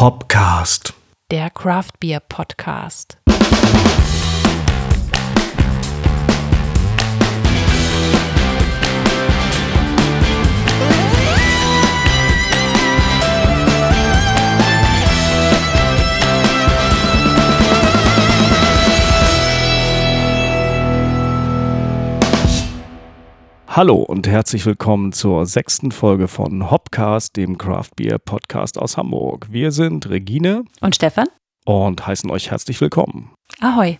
Hopcast. Der Craft Beer Podcast. Hallo und herzlich willkommen zur sechsten Folge von Hopcast, dem Craft Beer Podcast aus Hamburg. Wir sind Regine Und Stefan? und heißen euch herzlich willkommen. Ahoi.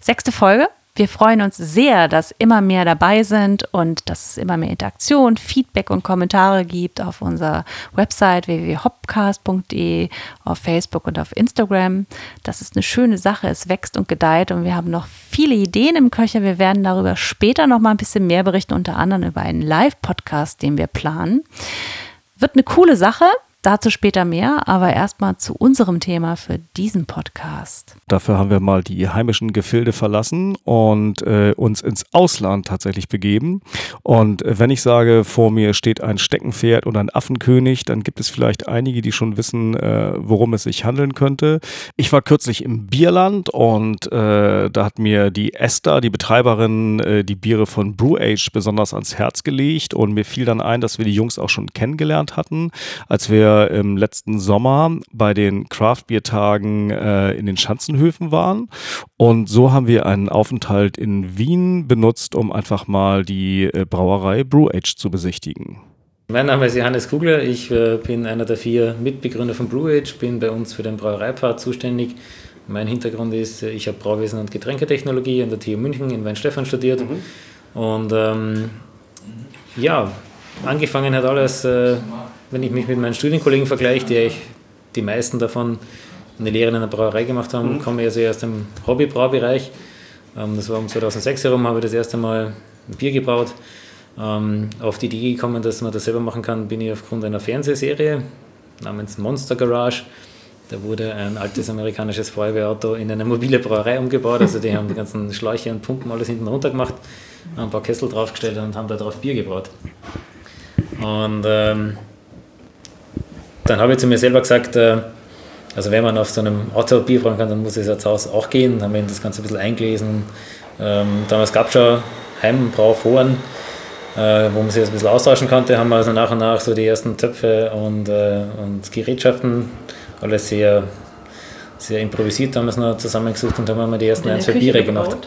Sechste Folge. Wir freuen uns sehr, dass immer mehr dabei sind und dass es immer mehr Interaktion, Feedback und Kommentare gibt auf unserer Website www.hopcast.de, auf Facebook und auf Instagram. Das ist eine schöne Sache. Es wächst und gedeiht und wir haben noch viele Ideen im Köcher. Wir werden darüber später noch mal ein bisschen mehr berichten, unter anderem über einen Live-Podcast, den wir planen. Wird eine coole Sache. Dazu später mehr, aber erstmal zu unserem Thema für diesen Podcast. Dafür haben wir mal die heimischen Gefilde verlassen und äh, uns ins Ausland tatsächlich begeben. Und äh, wenn ich sage, vor mir steht ein Steckenpferd und ein Affenkönig, dann gibt es vielleicht einige, die schon wissen, äh, worum es sich handeln könnte. Ich war kürzlich im Bierland und äh, da hat mir die Esther, die Betreiberin, äh, die Biere von Brew Age besonders ans Herz gelegt und mir fiel dann ein, dass wir die Jungs auch schon kennengelernt hatten, als wir im letzten Sommer bei den Craft Beer Tagen äh, in den Schanzenhöfen waren. Und so haben wir einen Aufenthalt in Wien benutzt, um einfach mal die äh, Brauerei Brew Age zu besichtigen. Mein Name ist Johannes Kugler, ich äh, bin einer der vier Mitbegründer von Brew Age, bin bei uns für den Brauereipart zuständig. Mein Hintergrund ist, äh, ich habe Brauwesen und Getränketechnologie an der TU München in Weinstefan studiert. Und ähm, ja, angefangen hat alles, äh, wenn ich mich mit meinen Studienkollegen vergleiche, die eigentlich die meisten davon eine Lehre in einer Brauerei gemacht haben, komme ich also erst im Hobbybraubereich. Ähm, das war um 2006 herum, habe ich das erste Mal ein Bier gebraut. Ähm, auf die Idee gekommen, dass man das selber machen kann, bin ich aufgrund einer Fernsehserie namens Monster Garage. Da wurde ein altes amerikanisches Feuerwehrauto in eine mobile Brauerei umgebaut. Also die haben die ganzen Schläuche und Pumpen alles hinten runter gemacht, haben ein paar Kessel draufgestellt und haben da drauf Bier gebraut. Und ähm, dann habe ich zu mir selber gesagt, äh, also wenn man auf so einem Auto Bier brauen kann, dann muss es jetzt aus auch gehen. Dann haben wir das Ganze ein bisschen eingelesen. Ähm, damals gab es schon Heimbrauforen, äh, wo man sich das ein bisschen austauschen konnte. Haben wir also nach und nach so die ersten Töpfe und, äh, und Gerätschaften, alles sehr, sehr improvisiert damals noch zusammengesucht und haben wir die ersten ein, zwei Biere gemacht.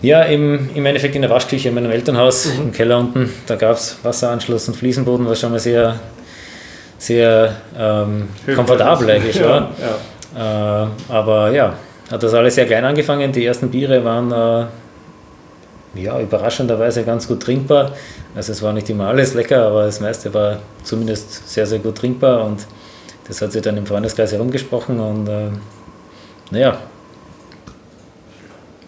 Ja, im, im Endeffekt in der Waschküche in meinem Elternhaus, im Keller unten. Da gab es Wasseranschluss und Fliesenboden, was schon mal sehr, sehr ähm, komfortabel eigentlich war. Ja. Äh, aber ja, hat das alles sehr klein angefangen. Die ersten Biere waren äh, ja, überraschenderweise ganz gut trinkbar. Also es war nicht immer alles lecker, aber das meiste war zumindest sehr, sehr gut trinkbar und das hat sich dann im Freundeskreis herumgesprochen und äh, naja,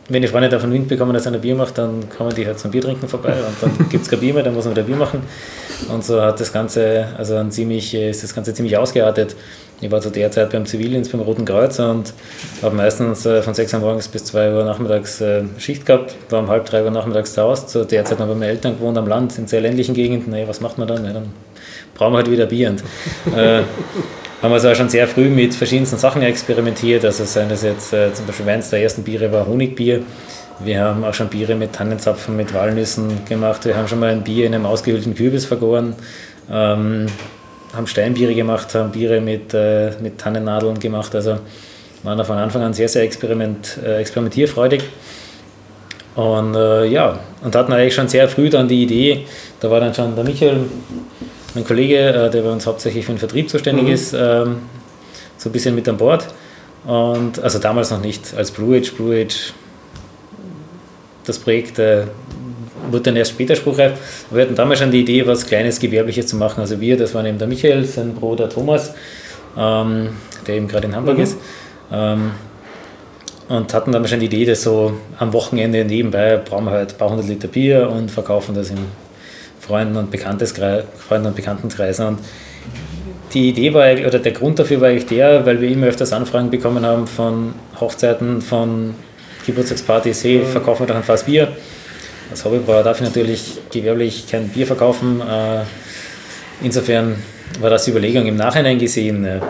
wenn die Freunde davon Wind bekommen, dass einer Bier macht, dann kommen die halt zum Biertrinken vorbei und dann gibt es kein Bier mehr, dann muss man wieder Bier machen. Und so hat das Ganze, also ein ziemlich, ist das Ganze ziemlich ausgeartet. Ich war zu der Zeit beim Zivildienst beim Roten Kreuz und habe meistens äh, von 6 Uhr morgens bis 2 Uhr nachmittags äh, Schicht gehabt, war um halb 3 Uhr nachmittags zu Hause. Zu der Zeit bei meinen Eltern gewohnt am Land, in sehr ländlichen Gegenden. Naja, was macht man dann? Ja, dann brauchen wir halt wieder Bier. Und, äh, haben wir also schon sehr früh mit verschiedensten Sachen experimentiert. Also seien das jetzt äh, zum Beispiel eines der ersten Biere war Honigbier. Wir haben auch schon Biere mit Tannenzapfen, mit Walnüssen gemacht. Wir haben schon mal ein Bier in einem ausgehöhlten Kürbis vergoren. Ähm, haben Steinbiere gemacht, haben Biere mit, äh, mit Tannennadeln gemacht. Also waren von Anfang an sehr, sehr experiment, äh, experimentierfreudig. Und äh, ja, und hatten eigentlich schon sehr früh dann die Idee, da war dann schon der Michael, mein Kollege, äh, der bei uns hauptsächlich für den Vertrieb zuständig ist, ähm, so ein bisschen mit an Bord. Und also damals noch nicht als Blue Age. Blue Age, das Projekt äh, wurde dann erst später spruchreif. Wir hatten damals schon die Idee, was Kleines Gewerbliches zu machen. Also wir, das waren eben der Michael, sein Bruder Thomas, ähm, der eben gerade in Hamburg ist. Ähm, und hatten dann schon die Idee, dass so am Wochenende nebenbei brauchen wir halt ein paar hundert Liter Bier und verkaufen das im Freunden- und, Freunden und Bekanntenkreisen. Und die Idee war, eigentlich- oder der Grund dafür war eigentlich der, weil wir immer öfters Anfragen bekommen haben von Hochzeiten, von Geburtstagspartys, hey, verkaufen wir doch ein Fass Bier. Als Hobbybrauer darf ich natürlich gewerblich kein Bier verkaufen. Äh, Insofern war das die Überlegung im Nachhinein gesehen, äh,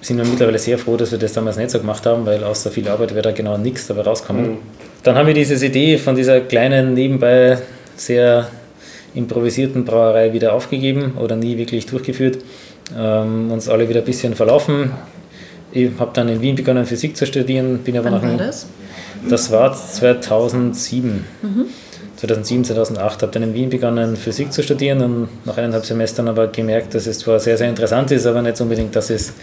sind wir mittlerweile sehr froh, dass wir das damals nicht so gemacht haben, weil außer viel Arbeit wäre da genau nichts dabei rauskommen. Mhm. Dann haben wir diese Idee von dieser kleinen, nebenbei sehr improvisierten Brauerei wieder aufgegeben oder nie wirklich durchgeführt. Ähm, uns alle wieder ein bisschen verlaufen. Ich habe dann in Wien begonnen, Physik zu studieren. Bin aber Wann war das? Das war 2007. Mhm. 2007, 2008 habe dann in Wien begonnen, Physik zu studieren und nach eineinhalb Semestern aber gemerkt, dass es zwar sehr, sehr interessant ist, aber nicht unbedingt das ist,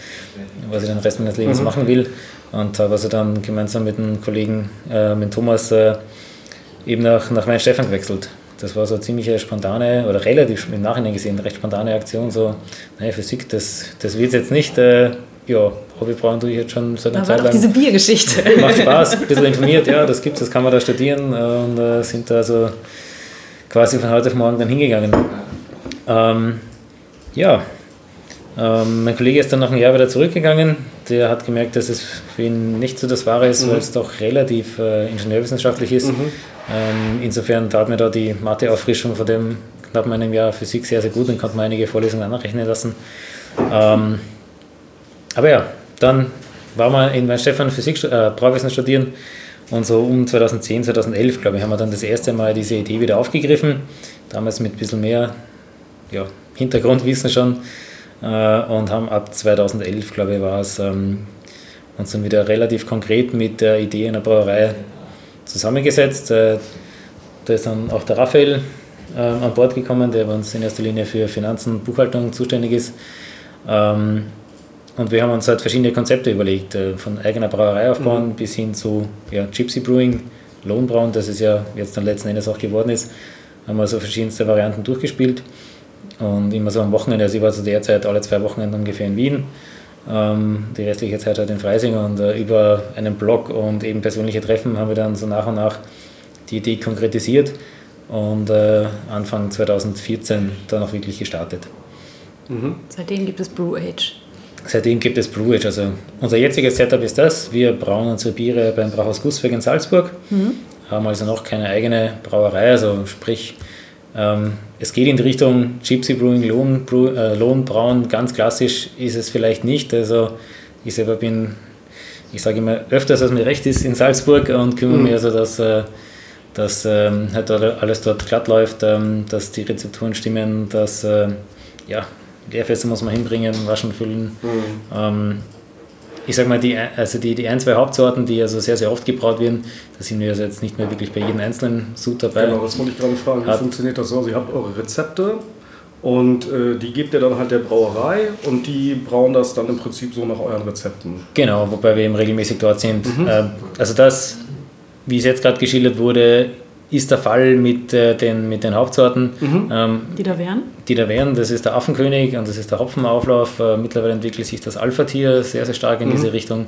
was ich den Rest meines Lebens mhm. machen will. Und habe also dann gemeinsam mit einem Kollegen, äh, mit Thomas, äh, eben nach, nach Weinstefan gewechselt. Das war so eine ziemlich spontane oder relativ im Nachhinein gesehen recht spontane Aktion. So, naja, Physik, das, das wird jetzt nicht. Äh, ja, Hobbybrauen tue ich jetzt schon seit einer Zeit lang. diese Biergeschichte. Macht Spaß, ein bisschen informiert, ja, das gibt es, das kann man da studieren und äh, sind da so quasi von heute auf morgen dann hingegangen. Ähm, ja, ähm, mein Kollege ist dann nach einem Jahr wieder zurückgegangen. Der hat gemerkt, dass es für ihn nicht so das Wahre ist, mhm. weil es doch relativ äh, ingenieurwissenschaftlich ist. Mhm. Ähm, insofern tat mir da die Mathe-Auffrischung von dem knapp einem Jahr Physik sehr, sehr gut und konnte mir einige Vorlesungen anrechnen lassen. Ähm, aber ja, dann waren wir in Weinstefan Physik, äh, studieren und so um 2010, 2011, glaube ich, haben wir dann das erste Mal diese Idee wieder aufgegriffen. Damals mit ein bisschen mehr ja, Hintergrundwissen schon äh, und haben ab 2011, glaube ich, war es, ähm, uns dann wieder relativ konkret mit der Idee einer Brauerei zusammengesetzt. Äh, da ist dann auch der Raphael äh, an Bord gekommen, der bei uns in erster Linie für Finanzen und Buchhaltung zuständig ist. Ähm, und wir haben uns halt verschiedene Konzepte überlegt, äh, von eigener Brauerei aufbauen mhm. bis hin zu ja, Gypsy Brewing, Lohnbrauen, das es ja jetzt dann letzten Endes auch geworden ist. Haben wir so verschiedenste Varianten durchgespielt und immer so am Wochenende, also ich war zu der Zeit alle zwei Wochenende ungefähr in Wien, ähm, die restliche Zeit halt in Freising und äh, über einen Blog und eben persönliche Treffen haben wir dann so nach und nach die Idee konkretisiert und äh, Anfang 2014 dann auch wirklich gestartet. Mhm. Seitdem gibt es Brew Age. Seitdem gibt es Brewage. Also unser jetziges Setup ist das. Wir brauen unsere Biere beim Brauhaus Gussweg in Salzburg, mhm. haben also noch keine eigene Brauerei. Also sprich, ähm, es geht in die Richtung Gypsy Brewing, Lohn, Brew, äh, Lohnbrauen. Ganz klassisch ist es vielleicht nicht. Also ich selber bin, ich sage immer öfters, als mir recht ist, in Salzburg und kümmere mhm. mich also, dass, äh, dass ähm, halt alles dort glatt läuft, ähm, dass die Rezepturen stimmen, dass äh, ja, Leerfässer muss man hinbringen, waschen, füllen. Mhm. Ähm, ich sage mal, die, also die, die ein, zwei Hauptsorten, die also sehr, sehr oft gebraut werden, da sind wir also jetzt nicht mehr wirklich bei jedem einzelnen Sud dabei. Genau, das wollte ich gerade fragen. Wie Hat, funktioniert das so? Also ihr habt eure Rezepte und äh, die gebt ihr dann halt der Brauerei und die brauen das dann im Prinzip so nach euren Rezepten. Genau, wobei wir eben regelmäßig dort sind. Mhm. Äh, also das, wie es jetzt gerade geschildert wurde, ist der Fall mit, äh, den, mit den Hauptsorten. Mhm. Ähm, die da wären? Die da wären, das ist der Affenkönig und das ist der Hopfenauflauf. Äh, mittlerweile entwickelt sich das Alpha-Tier sehr, sehr stark in mhm. diese Richtung.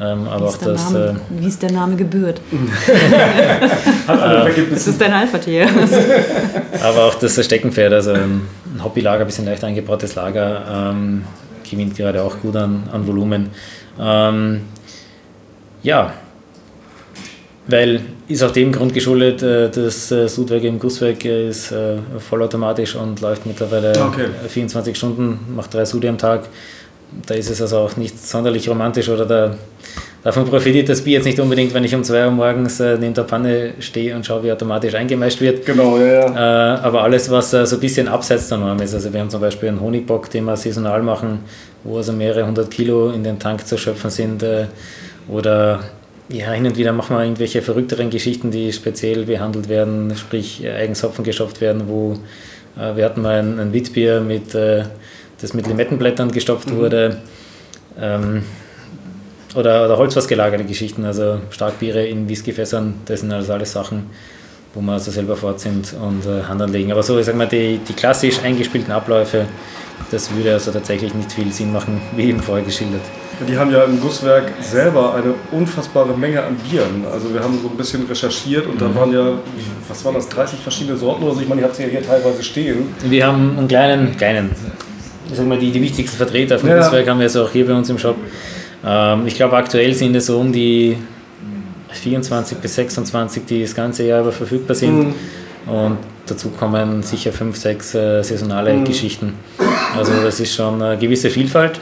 Ähm, aber auch das. Name, äh, wie ist der Name gebührt? das ist dein Alpha-Tier. aber auch das Steckenpferd, also ein Hobbylager, ein bisschen leicht eingebautes Lager, ähm, gewinnt gerade auch gut an, an Volumen. Ähm, ja, weil ist auch dem Grund geschuldet, äh, das äh, Sudwerk im Gusswerk ist äh, vollautomatisch und läuft mittlerweile okay. 24 Stunden, macht drei Sudi am Tag. Da ist es also auch nicht sonderlich romantisch oder da, davon profitiert das Bier jetzt nicht unbedingt, wenn ich um 2 Uhr morgens neben der Panne stehe und schaue, wie automatisch eingemeischt wird. Genau, ja, ja. Aber alles, was so ein bisschen abseits der Norm ist, also wir haben zum Beispiel einen Honigbock, den wir saisonal machen, wo also mehrere hundert Kilo in den Tank zu schöpfen sind oder ja, hin und wieder machen wir irgendwelche verrückteren Geschichten, die speziell behandelt werden, sprich eigens Hopfen geschopft werden, wo äh, wir hatten mal ein, ein Witbier, mit, äh, das mit Limettenblättern gestopft mhm. wurde. Ähm, oder, oder holzfassgelagerte Geschichten, also Starkbiere in Whiskyfässern, das sind also alles Sachen, wo wir also selber fort sind und äh, Hand anlegen. Aber so, ich sag mal, die, die klassisch eingespielten Abläufe, das würde also tatsächlich nicht viel Sinn machen, wie eben vorher geschildert. Die haben ja im Gusswerk selber eine unfassbare Menge an Bieren. Also wir haben so ein bisschen recherchiert und mhm. da waren ja, was waren das, 30 verschiedene Sorten oder so? Ich meine, ihr habt sie ja hier teilweise stehen. Wir haben einen kleinen, kleinen, ich sag mal, die, die wichtigsten Vertreter vom ja. Gusswerk haben wir jetzt auch hier bei uns im Shop. Ähm, ich glaube, aktuell sind es so um die 24 bis 26, die das ganze Jahr über verfügbar sind. Mhm. Und dazu kommen sicher fünf, sechs äh, saisonale mhm. Geschichten. Also das ist schon eine gewisse Vielfalt.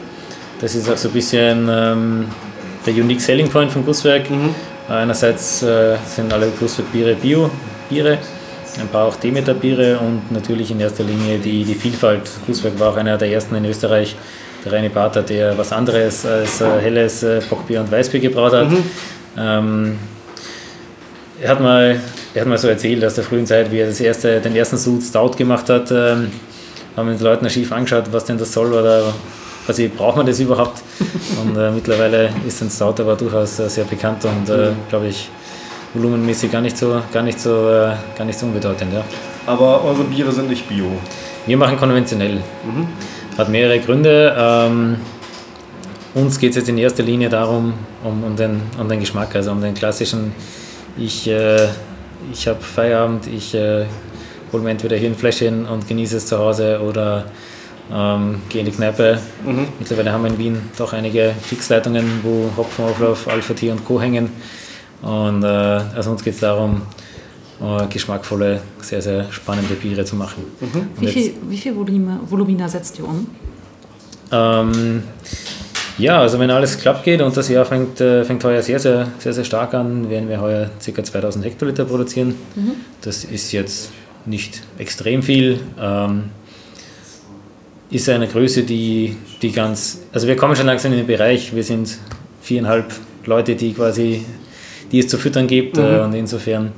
Das ist auch so ein bisschen ähm, der Unique Selling Point von Gusswerk. Mhm. Einerseits äh, sind alle Gusswerk-Biere Bio-Biere, ein paar auch Demeter-Biere und natürlich in erster Linie die, die Vielfalt. Gusswerk war auch einer der ersten in Österreich, der reine Pater, der was anderes als äh, helles äh, Bockbier und Weißbier gebraut hat. Mhm. Ähm, er, hat mal, er hat mal so erzählt aus der frühen Zeit, wie er das erste, den ersten Sud Stout gemacht hat. Ähm, haben wir den Leuten schief angeschaut, was denn das soll oder also braucht man das überhaupt? Und äh, mittlerweile ist ein Stout aber durchaus äh, sehr bekannt und äh, glaube ich volumenmäßig gar nicht so, gar nicht so, äh, gar nicht so unbedeutend. Ja. Aber eure Biere sind nicht bio? Wir machen konventionell. Mhm. Hat mehrere Gründe. Ähm, uns geht es jetzt in erster Linie darum, um, um, den, um den Geschmack, also um den klassischen, ich, äh, ich habe Feierabend, ich äh, hole mir entweder hier ein Fläschchen und genieße es zu Hause oder ähm, gehe in die Kneipe. Mhm. Mittlerweile haben wir in Wien doch einige Fixleitungen, wo Hopfenauflauf, Alpha T und Co. hängen. Und äh, also uns geht es darum, äh, geschmackvolle, sehr, sehr spannende Biere zu machen. Mhm. Wie, viel, wie viel Volumina, Volumina setzt ihr um? Ähm, ja, also wenn alles klappt geht und das Jahr fängt, äh, fängt heuer sehr, sehr, sehr, sehr stark an, werden wir heuer ca. 2000 Hektoliter produzieren. Mhm. Das ist jetzt nicht extrem viel. Ähm, ist eine Größe, die, die ganz, also wir kommen schon langsam in den Bereich, wir sind viereinhalb Leute, die quasi, die es zu füttern gibt mhm. Äh, und insofern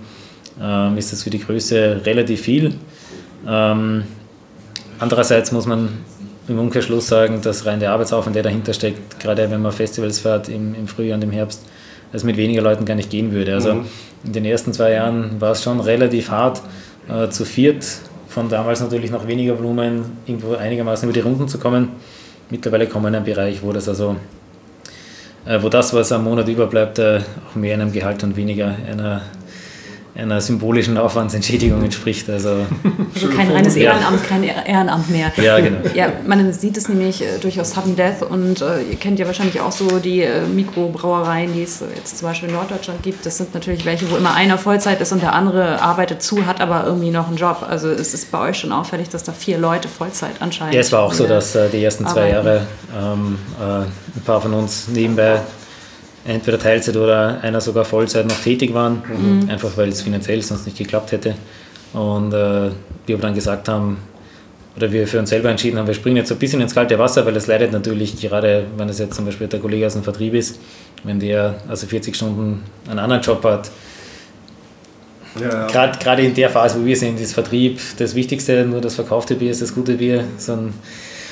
ähm, ist das für die Größe relativ viel. Ähm, andererseits muss man im Umkehrschluss sagen, dass rein der Arbeitsaufwand, der dahinter steckt, gerade wenn man Festivals fährt im, im Frühjahr und im Herbst, es mit weniger Leuten gar nicht gehen würde. Also mhm. in den ersten zwei Jahren war es schon relativ hart, äh, zu viert von damals natürlich noch weniger Volumen irgendwo einigermaßen über die Runden zu kommen. Mittlerweile kommen wir in einen Bereich, wo das also äh, wo das, was am Monat überbleibt, äh, auch mehr einem Gehalt und weniger einer einer symbolischen Aufwandsentschädigung entspricht. Also, also kein reines Ehrenamt, kein Ehrenamt mehr. Ja, genau. Ja, man sieht es nämlich äh, durchaus Sudden Death und äh, ihr kennt ja wahrscheinlich auch so die äh, Mikrobrauereien, die es jetzt zum Beispiel in Norddeutschland gibt. Das sind natürlich welche, wo immer einer Vollzeit ist und der andere arbeitet zu, hat aber irgendwie noch einen Job. Also es ist bei euch schon auffällig, dass da vier Leute Vollzeit anscheinend. Ja, es war auch so, dass äh, die ersten zwei arbeiten. Jahre ähm, äh, ein paar von uns nebenbei entweder Teilzeit oder einer sogar Vollzeit noch tätig waren, mhm. einfach weil es finanziell sonst nicht geklappt hätte. Und äh, wir dann gesagt haben, oder wir für uns selber entschieden haben, wir springen jetzt so ein bisschen ins kalte Wasser, weil es leidet natürlich gerade, wenn es jetzt zum Beispiel der Kollege aus dem Vertrieb ist, wenn der also 40 Stunden einen anderen Job hat. Ja, ja. Gerade in der Phase, wo wir sind, ist Vertrieb das Wichtigste, nur das verkaufte Bier ist das gute Bier. So ein,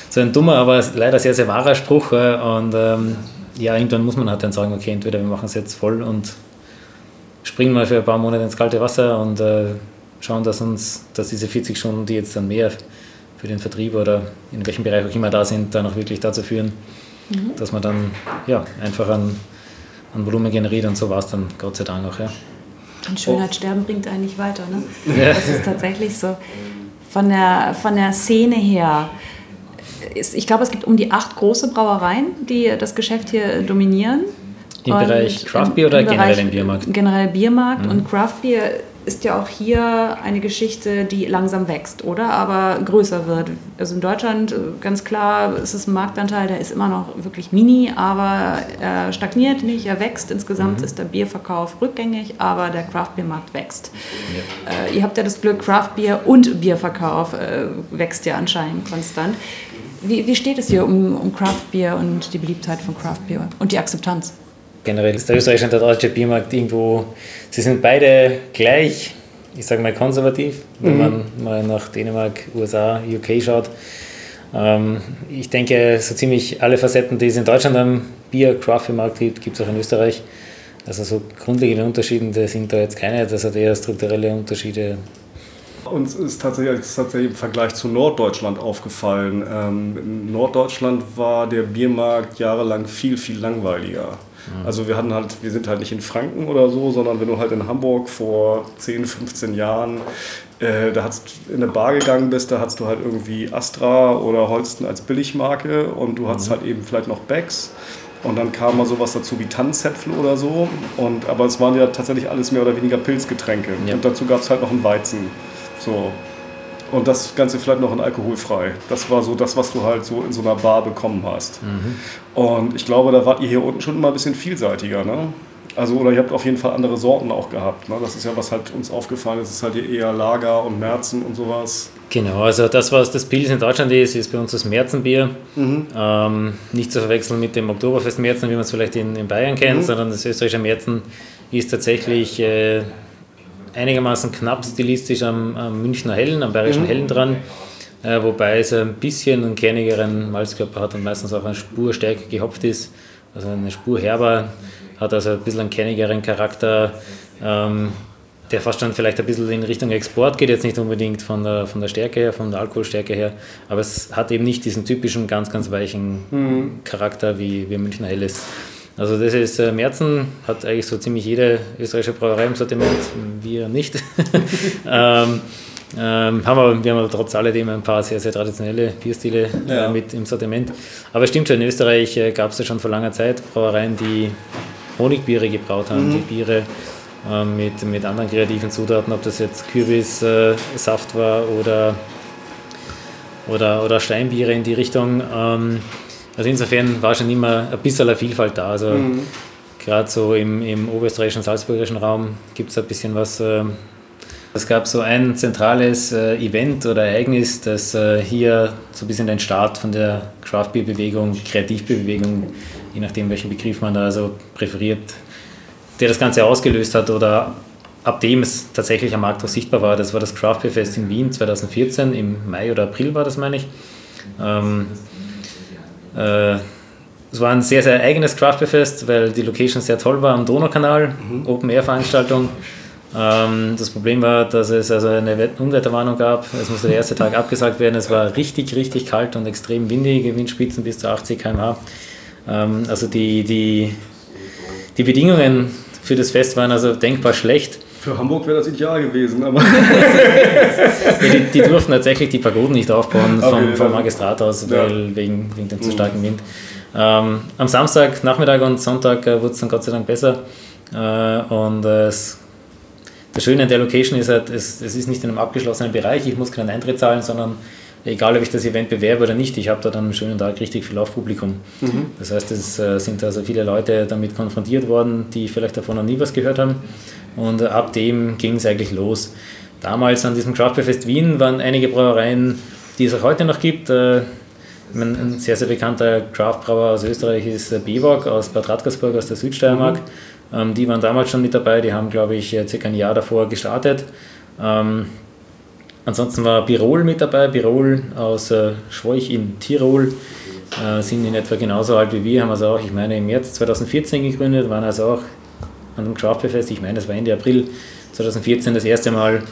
so ein dummer, aber leider sehr, sehr wahrer Spruch. Und ähm, ja, irgendwann muss man halt dann sagen, okay, entweder wir machen es jetzt voll und springen mal für ein paar Monate ins kalte Wasser und äh, schauen, dass uns, dass diese 40 Stunden, die jetzt dann mehr für den Vertrieb oder in welchem Bereich auch immer da sind, dann auch wirklich dazu führen, mhm. dass man dann ja, einfach an, an Volumen generiert und so war es dann Gott sei Dank auch. Ja. Und Schönheitssterben bringt eigentlich weiter. Ne? Ja. Das ist tatsächlich so. Von der, von der Szene her, ich glaube, es gibt um die acht große Brauereien, die das Geschäft hier dominieren. Im und Bereich Craft Beer oder im generell im Biermarkt? Generell Biermarkt mhm. und Craft Beer ist ja auch hier eine Geschichte, die langsam wächst, oder? Aber größer wird. Also in Deutschland, ganz klar, ist es ein Marktanteil, der ist immer noch wirklich mini, aber er stagniert nicht, er wächst. Insgesamt mhm. ist der Bierverkauf rückgängig, aber der Craft-Bier-Markt wächst. Ja. Äh, ihr habt ja das Glück, Craft-Bier und Bierverkauf äh, wächst ja anscheinend konstant. Wie, wie steht es hier um, um Craft Beer und die Beliebtheit von Craft Beer und die Akzeptanz? Generell ist der österreichische und der deutsche Biermarkt irgendwo, sie sind beide gleich, ich sage mal konservativ, wenn mhm. man mal nach Dänemark, USA, UK schaut. Ähm, ich denke, so ziemlich alle Facetten, die es in Deutschland am Bier, Craft Beer Markt gibt, gibt es auch in Österreich. Also so grundlegende Unterschiede sind da jetzt keine, das hat eher strukturelle Unterschiede uns ist tatsächlich, ist tatsächlich im Vergleich zu Norddeutschland aufgefallen. Ähm, in Norddeutschland war der Biermarkt jahrelang viel, viel langweiliger. Mhm. Also wir hatten halt, wir sind halt nicht in Franken oder so, sondern wenn du halt in Hamburg vor 10, 15 Jahren äh, da hast in eine Bar gegangen bist, da hattest du halt irgendwie Astra oder Holsten als Billigmarke und du hattest mhm. halt eben vielleicht noch Becks. Und dann kam mal sowas dazu wie Tannenzäpfel oder so. Und, aber es waren ja tatsächlich alles mehr oder weniger Pilzgetränke. Ja. Und dazu gab es halt noch einen Weizen. So. und das Ganze vielleicht noch in alkoholfrei. Das war so das, was du halt so in so einer Bar bekommen hast. Mhm. Und ich glaube, da wart ihr hier unten schon immer ein bisschen vielseitiger, ne? Also, oder ihr habt auf jeden Fall andere Sorten auch gehabt. Ne? Das ist ja, was halt uns aufgefallen ist, ist halt eher Lager und Märzen und sowas. Genau, also das, was das Pils in Deutschland ist, ist bei uns das Märzenbier. Mhm. Ähm, nicht zu verwechseln mit dem Oktoberfest Märzen, wie man es vielleicht in, in Bayern kennt, mhm. sondern das österreichische Märzen ist tatsächlich äh, einigermaßen knapp stilistisch am, am Münchner Hellen, am bayerischen mhm. Hellen dran. Äh, wobei es ein bisschen einen kernigeren Malzkörper hat und meistens auch eine Spur stärker gehopft ist, also eine Spur herber hat also ein bisschen einen kernigeren Charakter, ähm, der fast schon vielleicht ein bisschen in Richtung Export geht, jetzt nicht unbedingt von der, von der Stärke her, von der Alkoholstärke her, aber es hat eben nicht diesen typischen ganz, ganz weichen mhm. Charakter wie, wie Münchner Helles. Also das ist äh, Merzen, hat eigentlich so ziemlich jede österreichische Brauerei im Sortiment, wir nicht. ähm, ähm, haben wir, wir haben aber trotz alledem ein paar sehr, sehr traditionelle Bierstile äh, ja. mit im Sortiment. Aber es stimmt schon, in Österreich äh, gab es ja schon vor langer Zeit Brauereien, die Honigbiere gebraut haben, mhm. die Biere äh, mit, mit anderen kreativen Zutaten, ob das jetzt Kürbissaft äh, war oder, oder, oder Steinbiere in die Richtung. Ähm, also insofern war schon immer ein bisschen Vielfalt da. Also mhm. gerade so im, im oberösterreichischen, salzburgischen Raum gibt es ein bisschen was. Äh, es gab so ein zentrales äh, Event oder Ereignis, das äh, hier so ein bisschen den Start von der Craft-Beer-Bewegung, Kreativbewegung je nachdem, welchen Begriff man da also präferiert, der das Ganze ausgelöst hat oder ab dem es tatsächlich am Markt auch sichtbar war. Das war das Craft Beer Fest in Wien 2014, im Mai oder April war das, meine ich. Ähm, äh, es war ein sehr, sehr eigenes Craft Beer Fest, weil die Location sehr toll war am Donaukanal, mhm. Open-Air-Veranstaltung. Ähm, das Problem war, dass es also eine Unwetterwarnung gab. Es musste der erste Tag abgesagt werden. Es war richtig, richtig kalt und extrem windig, Windspitzen bis zu 80 km/h. Ähm, also die, die, die Bedingungen für das Fest waren also denkbar schlecht. Für Hamburg wäre das ideal gewesen, aber. die, die, durften tatsächlich die Pagoden nicht aufbauen vom, okay, vom Magistrat aus, weil, ja. wegen, wegen dem zu mhm. starken Wind. Ähm, am Samstag, Nachmittag und Sonntag äh, wurde es dann Gott sei Dank besser. Äh, und äh, es, das Schöne an der Location ist halt, es, es ist nicht in einem abgeschlossenen Bereich, ich muss keinen Eintritt zahlen, sondern egal ob ich das Event bewerbe oder nicht, ich habe da dann einen schönen Tag richtig viel Laufpublikum. Mhm. Das heißt, es äh, sind also viele Leute damit konfrontiert worden, die vielleicht davon noch nie was gehört haben. Und ab dem ging es eigentlich los. Damals an diesem Craftbeerfest Wien waren einige Brauereien, die es auch heute noch gibt. Äh, ein sehr, sehr bekannter Craftbrauer aus Österreich ist Bewok aus Bad Radkersburg aus der Südsteiermark. Mhm. Ähm, die waren damals schon mit dabei, die haben, glaube ich, circa ein Jahr davor gestartet. Ansonsten war Birol mit dabei, Birol aus äh, Schwoich in Tirol, äh, sind in etwa genauso alt wie wir, haben also auch, ich meine, im März 2014 gegründet, waren also auch an dem Craftbeer-Fest, ich meine, das war Ende April 2014 das erste Mal,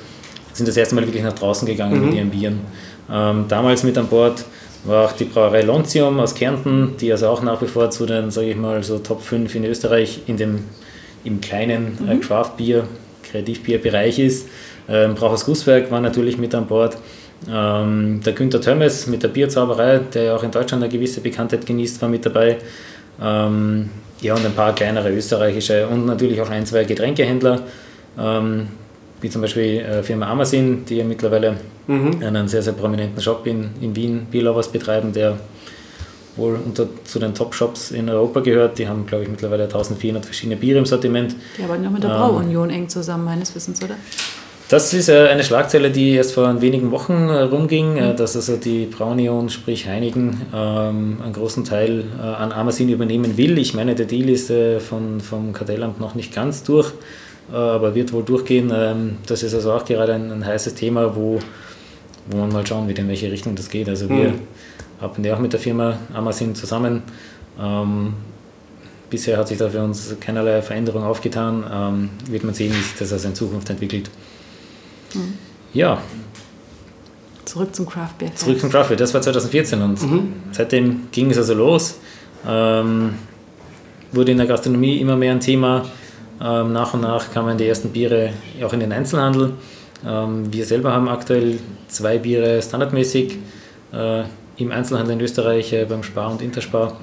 sind das erste Mal wirklich nach draußen gegangen mhm. mit ihren Bieren. Ähm, damals mit an Bord war auch die Brauerei Lontium aus Kärnten, die also auch nach wie vor zu den, sage ich mal, so Top 5 in Österreich in dem, im kleinen äh, mhm. Craft-Bier, Kreativbier-Bereich ist. Ähm, Brauchers Gusswerk war natürlich mit an Bord. Ähm, der Günther Törmes mit der Bierzauberei, der ja auch in Deutschland eine gewisse Bekanntheit genießt, war mit dabei. Ähm, ja, und ein paar kleinere österreichische und natürlich auch ein, zwei Getränkehändler, ähm, wie zum Beispiel äh, Firma Amazon, die ja mittlerweile mhm. einen sehr, sehr prominenten Shop in, in Wien, Bierlovers betreiben, der wohl unter, zu den Top-Shops in Europa gehört. Die haben, glaube ich, mittlerweile 1400 verschiedene Biere im Sortiment. Die arbeiten ja mit der Brauunion eng zusammen, meines Wissens, oder? Das ist äh, eine Schlagzeile, die erst vor wenigen Wochen äh, rumging, äh, dass also die Braunion, sprich Heinigen, ähm, einen großen Teil an Amazon übernehmen will. Ich meine, der Deal ist von, vom Kartellamt noch nicht ganz durch, aber wird wohl durchgehen. Ähm, das ist also auch gerade ein, ein heißes Thema, wo, wo man mal schauen wird, in welche Richtung das geht. Also wir mhm. arbeiten ja auch mit der Firma Amazon zusammen. Ähm, bisher hat sich da für uns keinerlei Veränderung aufgetan. wird man sehen, wie sich das also in Zukunft entwickelt. Mhm. Ja. Zurück zum Craft Beer. Zurück zum Craft Beer, das war 2014 und mhm. seitdem ging es also los. Ähm, wurde in der Gastronomie immer mehr ein Thema. Ähm, nach und nach kamen die ersten Biere auch in den Einzelhandel. Ähm, wir selber haben aktuell zwei Biere standardmäßig äh, im Einzelhandel in Österreich äh, beim Spar und Interspar.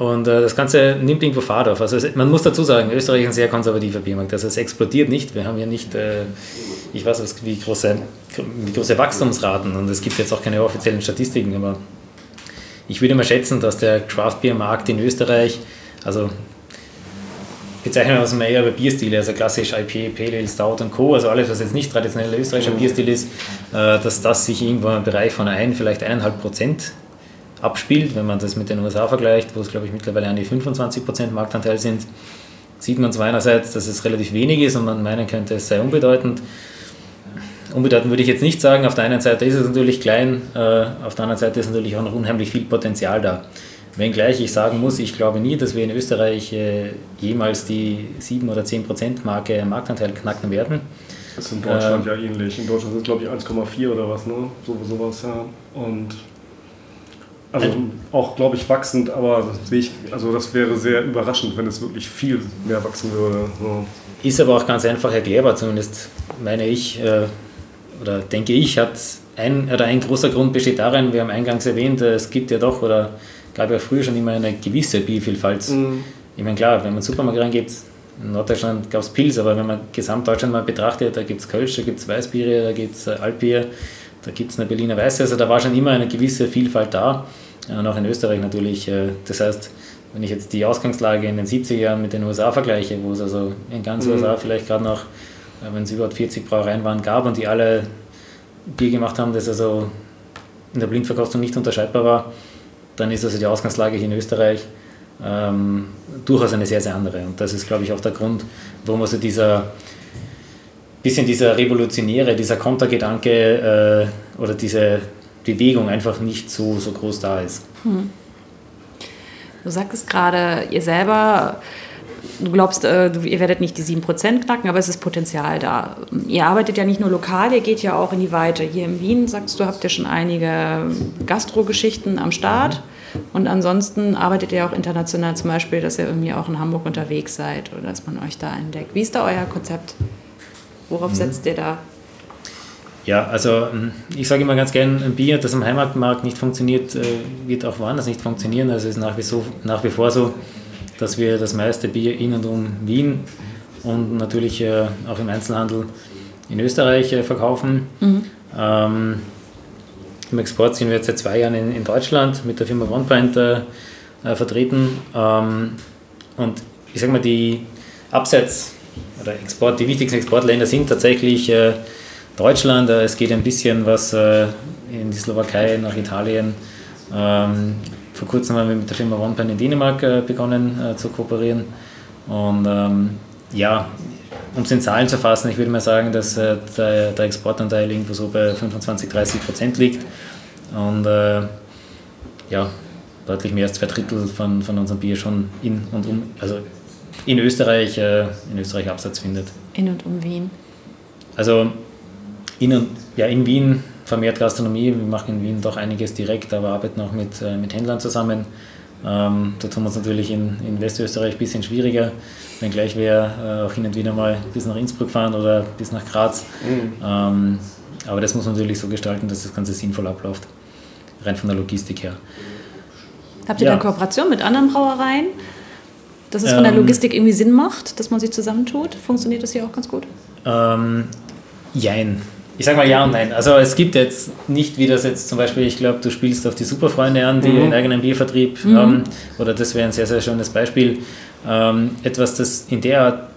Und äh, das Ganze nimmt irgendwo Fahrt auf. Also es, man muss dazu sagen, Österreich ist ein sehr konservativer Biermarkt. Also es explodiert nicht. Wir haben ja nicht, äh, ich weiß nicht, wie große, wie große Wachstumsraten und es gibt jetzt auch keine offiziellen Statistiken, aber ich würde mal schätzen, dass der Craft Beer Markt in Österreich, also bezeichnen wir es mal eher über Bierstile, also klassisch IPA, Pale Ale, Stout und Co., also alles, was jetzt nicht traditioneller österreichischer Bierstil ist, äh, dass das sich irgendwo im Bereich von 1, vielleicht 1,5 Prozent abspielt. Wenn man das mit den USA vergleicht, wo es, glaube ich, mittlerweile an die 25 Prozent Marktanteil sind, sieht man zwar einerseits, dass es relativ wenig ist und man meinen könnte, es sei unbedeutend. Unbedeutend würde ich jetzt nicht sagen. Auf der einen Seite ist es natürlich klein, äh, auf der anderen Seite ist natürlich auch noch unheimlich viel Potenzial da. Wenngleich ich sagen muss, ich glaube nie, dass wir in Österreich äh, jemals die 7 oder 10 Prozent Marke Marktanteil knacken werden. Das ist in Deutschland äh, ja ähnlich. In Deutschland sind es glaube ich 1,4 oder was, ne? So, sowas, ja. Und also auch, glaube ich, wachsend, aber das, ich, also das wäre sehr überraschend, wenn es wirklich viel mehr wachsen würde. So. Ist aber auch ganz einfach erklärbar, zumindest meine ich, äh, oder denke ich, hat ein, oder ein großer Grund besteht darin, wir haben eingangs erwähnt, äh, es gibt ja doch, oder gab ja früher schon immer eine gewisse Biervielfalt. Mhm. Ich meine, klar, wenn man in den Supermarkt reingeht, in Norddeutschland gab es Pils, aber wenn man Gesamtdeutschland mal betrachtet, da gibt es Kölsch, da gibt es Weißbiere, da gibt es äh, Altbier, da gibt es eine Berliner Weiße, also da war schon immer eine gewisse Vielfalt da, und auch in Österreich natürlich. Äh, das heißt, wenn ich jetzt die Ausgangslage in den 70er Jahren mit den USA vergleiche, wo es also in ganz mhm. USA vielleicht gerade noch, äh, wenn es überhaupt 40 Brauereien waren, gab und die alle Bier gemacht haben, das also in der Blindverkostung nicht unterscheidbar war, dann ist also die Ausgangslage hier in Österreich ähm, durchaus eine sehr, sehr andere. Und das ist, glaube ich, auch der Grund, warum also dieser bisschen dieser revolutionäre, dieser Kontergedanke äh, oder diese Bewegung einfach nicht so, so groß da ist. Hm. Du sagtest gerade, ihr selber, du glaubst, äh, ihr werdet nicht die 7% knacken, aber es ist Potenzial da. Ihr arbeitet ja nicht nur lokal, ihr geht ja auch in die Weite. Hier in Wien, sagst du, habt ihr schon einige Gastro-Geschichten am Start. Und ansonsten arbeitet ihr auch international, zum Beispiel, dass ihr irgendwie auch in Hamburg unterwegs seid oder dass man euch da entdeckt. Wie ist da euer Konzept? Worauf mhm. setzt ihr da? Ja, also hm, ich sage immer ganz gern, ein Bier, das am Heimatmarkt nicht funktioniert, äh, wird auch woanders nicht funktionieren. Also es ist nach wie, so, nach wie vor so, dass wir das meiste Bier in und um Wien und natürlich äh, auch im Einzelhandel in Österreich äh, verkaufen. Mhm. Ähm, Im Export sind wir jetzt seit zwei Jahren in, in Deutschland mit der Firma OnePoint äh, vertreten. Ähm, und ich sage mal, die Absatz- oder Export, die wichtigsten Exportländer sind tatsächlich äh, Deutschland. Äh, es geht ein bisschen was äh, in die Slowakei, nach Italien. Ähm, vor kurzem haben wir mit der Firma OnePen in Dänemark äh, begonnen zu kooperieren. Und ähm, ja, um es in Zahlen zu fassen, ich würde mal sagen, dass der, der Exportanteil irgendwo so bei 25, 30 Prozent liegt. Und ja, deutlich mehr als zwei Drittel von, von unserem Bier schon in und um, also in Österreich, in Österreich Absatz findet. In und um Wien. Also in, ja, in Wien vermehrt Gastronomie. Wir machen in Wien doch einiges direkt, aber arbeiten auch mit, äh, mit Händlern zusammen. Ähm, da tun wir uns natürlich in, in Westösterreich ein bisschen schwieriger, wenngleich wir äh, auch hin und wieder mal bis nach Innsbruck fahren oder bis nach Graz. Mhm. Ähm, aber das muss man natürlich so gestalten, dass das Ganze sinnvoll abläuft, rein von der Logistik her. Habt ihr ja. eine Kooperation mit anderen Brauereien? Dass es von der ähm. Logistik irgendwie Sinn macht, dass man sich zusammentut? Funktioniert das hier auch ganz gut? Ähm, jein. Ich sag mal ja und nein. Also es gibt jetzt nicht, wie das jetzt zum Beispiel, ich glaube, du spielst auf die Superfreunde an, die mhm. einen eigenen Biervertrieb mhm. haben, oder das wäre ein sehr, sehr schönes Beispiel. Ähm, etwas, das in der Art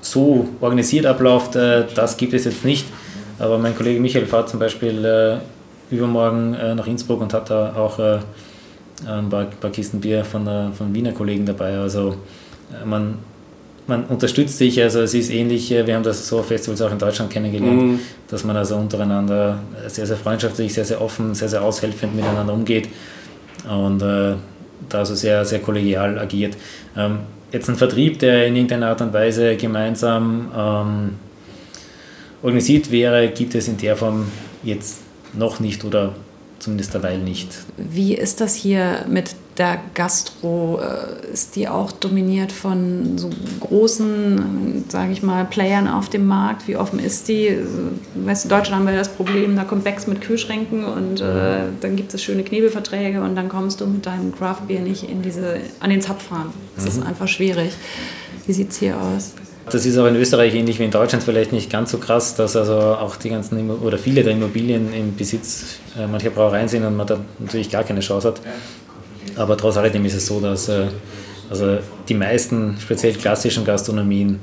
so organisiert abläuft, äh, das gibt es jetzt nicht. Aber mein Kollege Michael fährt zum Beispiel äh, übermorgen äh, nach Innsbruck und hat da auch äh, ein paar, paar, Kisten Bier von, äh, von Wiener Kollegen dabei. Also äh, man man unterstützt sich, also es ist ähnlich, äh, wir haben das so Festivals auch in Deutschland kennengelernt, mhm. dass man also untereinander sehr, sehr freundschaftlich, sehr, sehr offen, sehr, sehr aushelfend miteinander umgeht und äh, da also sehr, sehr kollegial agiert. Ähm, jetzt ein Vertrieb, der in irgendeiner Art und Weise gemeinsam ähm, organisiert wäre, gibt es in der Form jetzt noch nicht oder zumindest derweil nicht. Wie ist das hier mit der Gastro, äh, ist die auch dominiert von so großen, sage ich mal, Playern auf dem Markt? Wie offen ist die? Weißt du, in Deutschland haben wir das Problem, da kommt Becks mit Kühlschränken und äh, dann gibt es schöne Knebelverträge und dann kommst du mit deinem Craft Beer nicht in diese, an den Zapfhahn. Das mhm. ist einfach schwierig. Wie sieht es hier aus? Das ist auch in Österreich ähnlich wie in Deutschland vielleicht nicht ganz so krass, dass also auch die ganzen oder viele der Immobilien im Besitz äh, mancher Brauereien sind und man da natürlich gar keine Chance hat. Aber trotz alledem ist es so, dass äh, also die meisten speziell klassischen Gastronomien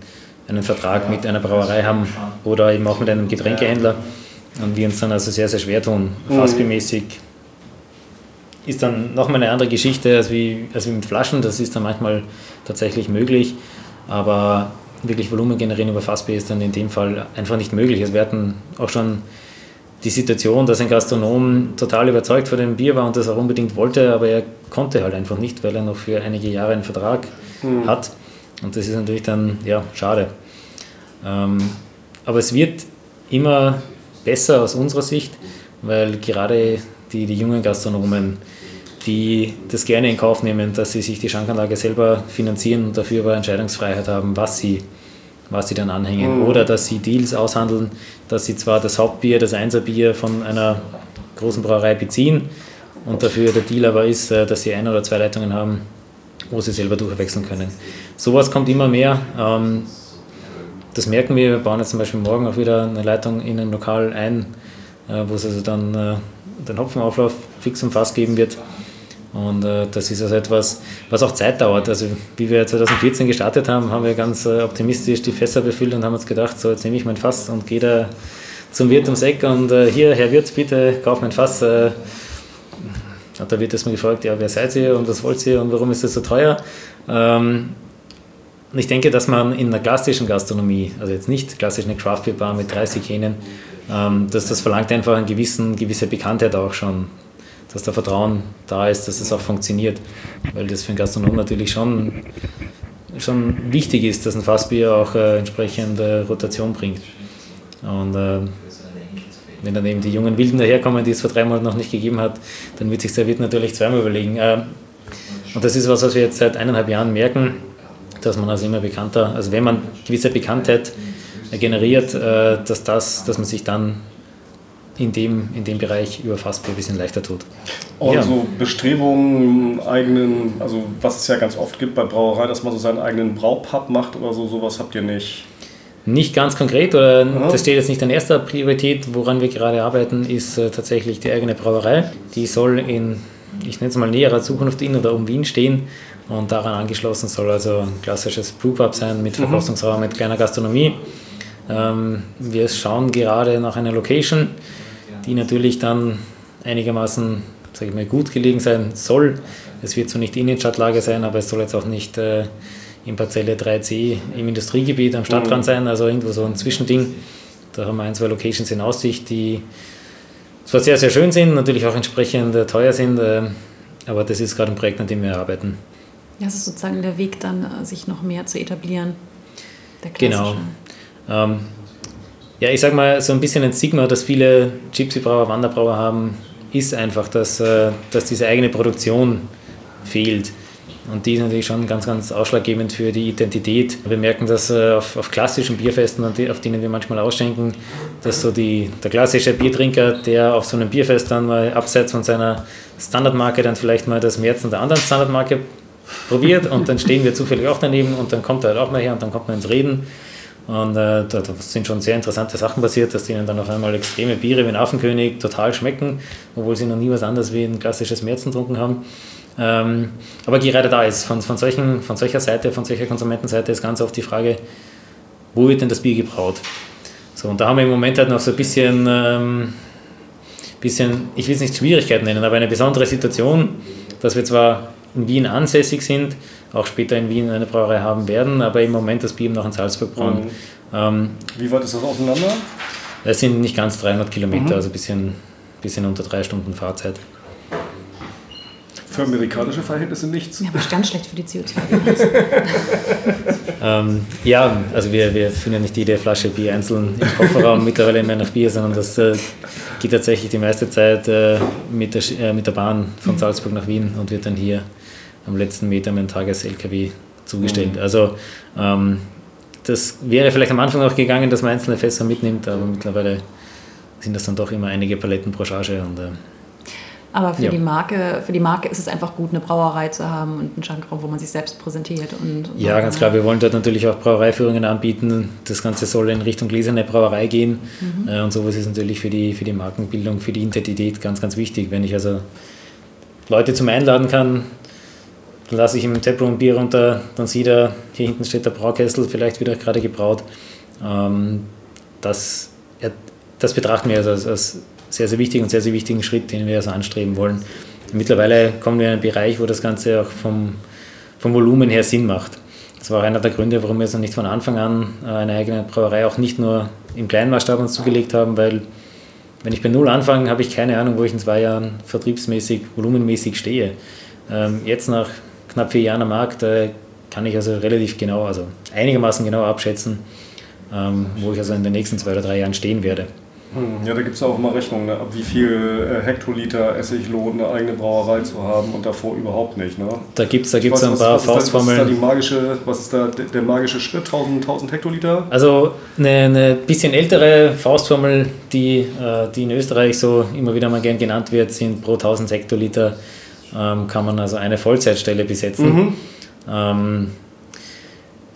einen Vertrag mit einer Brauerei haben oder eben auch mit einem Getränkehändler und wir uns dann also sehr, sehr schwer tun. Mhm. Fassbemäßig ist dann nochmal eine andere Geschichte als wie, als wie mit Flaschen, das ist dann manchmal tatsächlich möglich, aber wirklich Volumen generieren über Fassbier ist dann in dem Fall einfach nicht möglich. Also wir hatten auch schon die Situation, dass ein Gastronom total überzeugt von dem Bier war und das auch unbedingt wollte, aber er konnte halt einfach nicht, weil er noch für einige Jahre einen Vertrag mhm. hat. Und das ist natürlich dann ja schade. Ähm, aber es wird immer besser aus unserer Sicht, weil gerade die, die jungen Gastronomen, die das gerne in Kauf nehmen, dass sie sich die Schankanlage selber finanzieren und dafür aber Entscheidungsfreiheit haben, was sie was sie dann anhängen. Mhm. Oder dass sie Deals aushandeln, dass sie zwar das Hauptbier, das Einserbier von einer großen Brauerei beziehen und dafür der Deal aber ist, äh, dass sie ein oder zwei Leitungen haben, wo sie selber durchwechseln können. Sowas kommt immer mehr. Ähm, das merken wir. Wir bauen jetzt zum Beispiel morgen auch wieder eine Leitung in ein Lokal ein, äh, wo es also dann äh, den Hopfenauflauf fix und fast geben wird. Und äh, das ist also etwas, was auch Zeit dauert. Also wie wir 2014 gestartet haben, haben wir ganz äh, optimistisch die Fässer befüllt und haben uns gedacht, so jetzt nehme ich mein Fass und gehe da zum Wirt ums Eck und äh, hier, Herr Wirt, bitte kauf mein Fass. Äh, und da wird erstmal gefragt, ja, wer seid ihr und was wollt ihr und warum ist das so teuer? Ähm, und ich denke, dass man in einer klassischen Gastronomie, also jetzt nicht klassisch eine Craft Beer Bar mit 30 Hähnen, ähm, dass das verlangt einfach eine gewisse Bekanntheit auch schon dass da Vertrauen da ist, dass es auch funktioniert. Weil das für einen Gastronom natürlich schon, schon wichtig ist, dass ein Fassbier auch äh, entsprechende Rotation bringt. Und äh, wenn dann eben die jungen Wilden daherkommen, die es vor drei Monaten noch nicht gegeben hat, dann wird sich der Wirt natürlich zweimal überlegen. Äh, und das ist was, was wir jetzt seit eineinhalb Jahren merken, dass man also immer bekannter, also wenn man gewisse Bekanntheit generiert, äh, dass, das, dass man sich dann in dem, in dem Bereich über Fassbier ein bisschen leichter tut. Und ja. so Bestrebungen, eigenen, also was es ja ganz oft gibt bei Brauerei, dass man so seinen eigenen Braupub macht oder so, sowas habt ihr nicht? Nicht ganz konkret, oder Aha. das steht jetzt nicht an erster Priorität. Woran wir gerade arbeiten, ist äh, tatsächlich die eigene Brauerei. Die soll in, ich nenne es mal näherer Zukunft in oder um Wien stehen und daran angeschlossen soll also ein klassisches Brewpub sein mit mhm. Verkostungsraum, mhm. mit kleiner Gastronomie. Ähm, wir schauen gerade nach einer Location die natürlich dann einigermaßen sage ich mal, gut gelegen sein soll. Es wird so nicht Innenstadtlage sein, aber es soll jetzt auch nicht äh, in Parzelle 3c im Industriegebiet am Stadtrand mhm. sein, also irgendwo so ein Zwischending. Da haben wir ein, zwei Locations in Aussicht, die zwar sehr, sehr schön sind, natürlich auch entsprechend äh, teuer sind, äh, aber das ist gerade ein Projekt, an dem wir arbeiten. Das ist sozusagen der Weg, dann äh, sich noch mehr zu etablieren. genau. Ähm, ja, ich sag mal, so ein bisschen ein Stigma, das viele Gypsy-Brauer, Wanderbrauer haben, ist einfach, dass, äh, dass diese eigene Produktion fehlt. Und die ist natürlich schon ganz, ganz ausschlaggebend für die Identität. Wir merken das äh, auf, auf klassischen Bierfesten, auf denen wir manchmal ausschenken, dass so die, der klassische Biertrinker, der auf so einem Bierfest dann mal abseits von seiner Standardmarke dann vielleicht mal das Märzen der anderen Standardmarke probiert und dann stehen wir zufällig auch daneben und dann kommt er halt auch mal her und dann kommt man ins Reden. Und äh, da, sind schon sehr interessante Sachen passiert, dass denen dann auf einmal extreme Biere wie ein Affenkönig total schmecken, obwohl sie noch nie was anderes wie ein klassisches Märzen getrunken haben. Ähm, aber gerade da ist, von, von, solchen, von solcher Seite, von solcher Konsumentenseite ist ganz oft die Frage, wo wird denn das Bier gebraut? So, und da haben wir im Moment halt noch so ein bisschen, ähm, bisschen ich will es nicht Schwierigkeiten nennen, aber eine besondere Situation, dass wir zwar in Wien ansässig sind, auch später in Wien eine Brauerei haben werden, aber im Moment das Bier noch in Salzburg brauen. Mhm. Ähm, Wie weit ist das auseinander? Es sind nicht ganz 300 Kilometer, mhm. also ein bisschen, bisschen unter drei Stunden Fahrzeit. Für amerikanische Verhältnisse nichts. Ja, aber ganz schlecht für die CO2. ähm, ja, also wir, wir füllen ja nicht jede Flasche Bier einzeln im Kofferraum mittlerweile mehr nach Bier, sondern das äh, geht tatsächlich die meiste Zeit äh, mit, der, äh, mit der Bahn von Salzburg nach Wien und wird dann hier am letzten Meter dem Tages-LKW zugestellt. Mhm. Also ähm, das wäre vielleicht am Anfang auch gegangen, dass man einzelne Fässer mitnimmt, aber mittlerweile sind das dann doch immer einige Paletten pro Charge. Und, äh, aber für, ja. die Marke, für die Marke ist es einfach gut, eine Brauerei zu haben und einen Schankraum, wo man sich selbst präsentiert. Und, ja, ganz klar. Wir wollen dort natürlich auch Brauereiführungen anbieten. Das Ganze soll in Richtung gläserne Brauerei gehen. Mhm. Äh, und sowas ist natürlich für die, für die Markenbildung, für die Identität ganz, ganz wichtig. Wenn ich also Leute zum Einladen kann, dann lasse ich im Taproom Bier runter, dann sieht er, hier hinten steht der Braukessel, vielleicht wieder gerade gebraut. Ähm, das, das betrachten wir als, als sehr, sehr wichtigen und sehr, sehr wichtigen Schritt, den wir also anstreben wollen. Mittlerweile kommen wir in einen Bereich, wo das Ganze auch vom, vom Volumen her Sinn macht. Das war einer der Gründe, warum wir jetzt noch nicht von Anfang an äh, eine eigene Brauerei auch nicht nur im kleinen Maßstab uns zugelegt haben, weil wenn ich bei Null anfange, habe ich keine Ahnung, wo ich in zwei Jahren vertriebsmäßig, volumenmäßig stehe. Ähm, jetzt nach knapp vier Jahren am Markt äh, kann ich also relativ genau, also einigermaßen genau abschätzen, ähm, wo ich also in den nächsten zwei oder drei Jahren stehen werde. Hm, ja, da gibt es auch immer Rechnungen, ne? ab wie viel äh, Hektoliter Essig lohnt, eine eigene Brauerei zu haben und davor überhaupt nicht. Ne? Da gibt es da gibt's weiß, ein paar was Faustformeln. Was ist da, magische, was ist da der, der magische Schritt, 1000, 1000 Hektoliter? Also eine, eine bisschen ältere Faustformel, die, äh, die in Österreich so immer wieder mal gern genannt wird, sind pro 1000 Hektoliter ähm, kann man also eine Vollzeitstelle besetzen. Mhm. Ähm,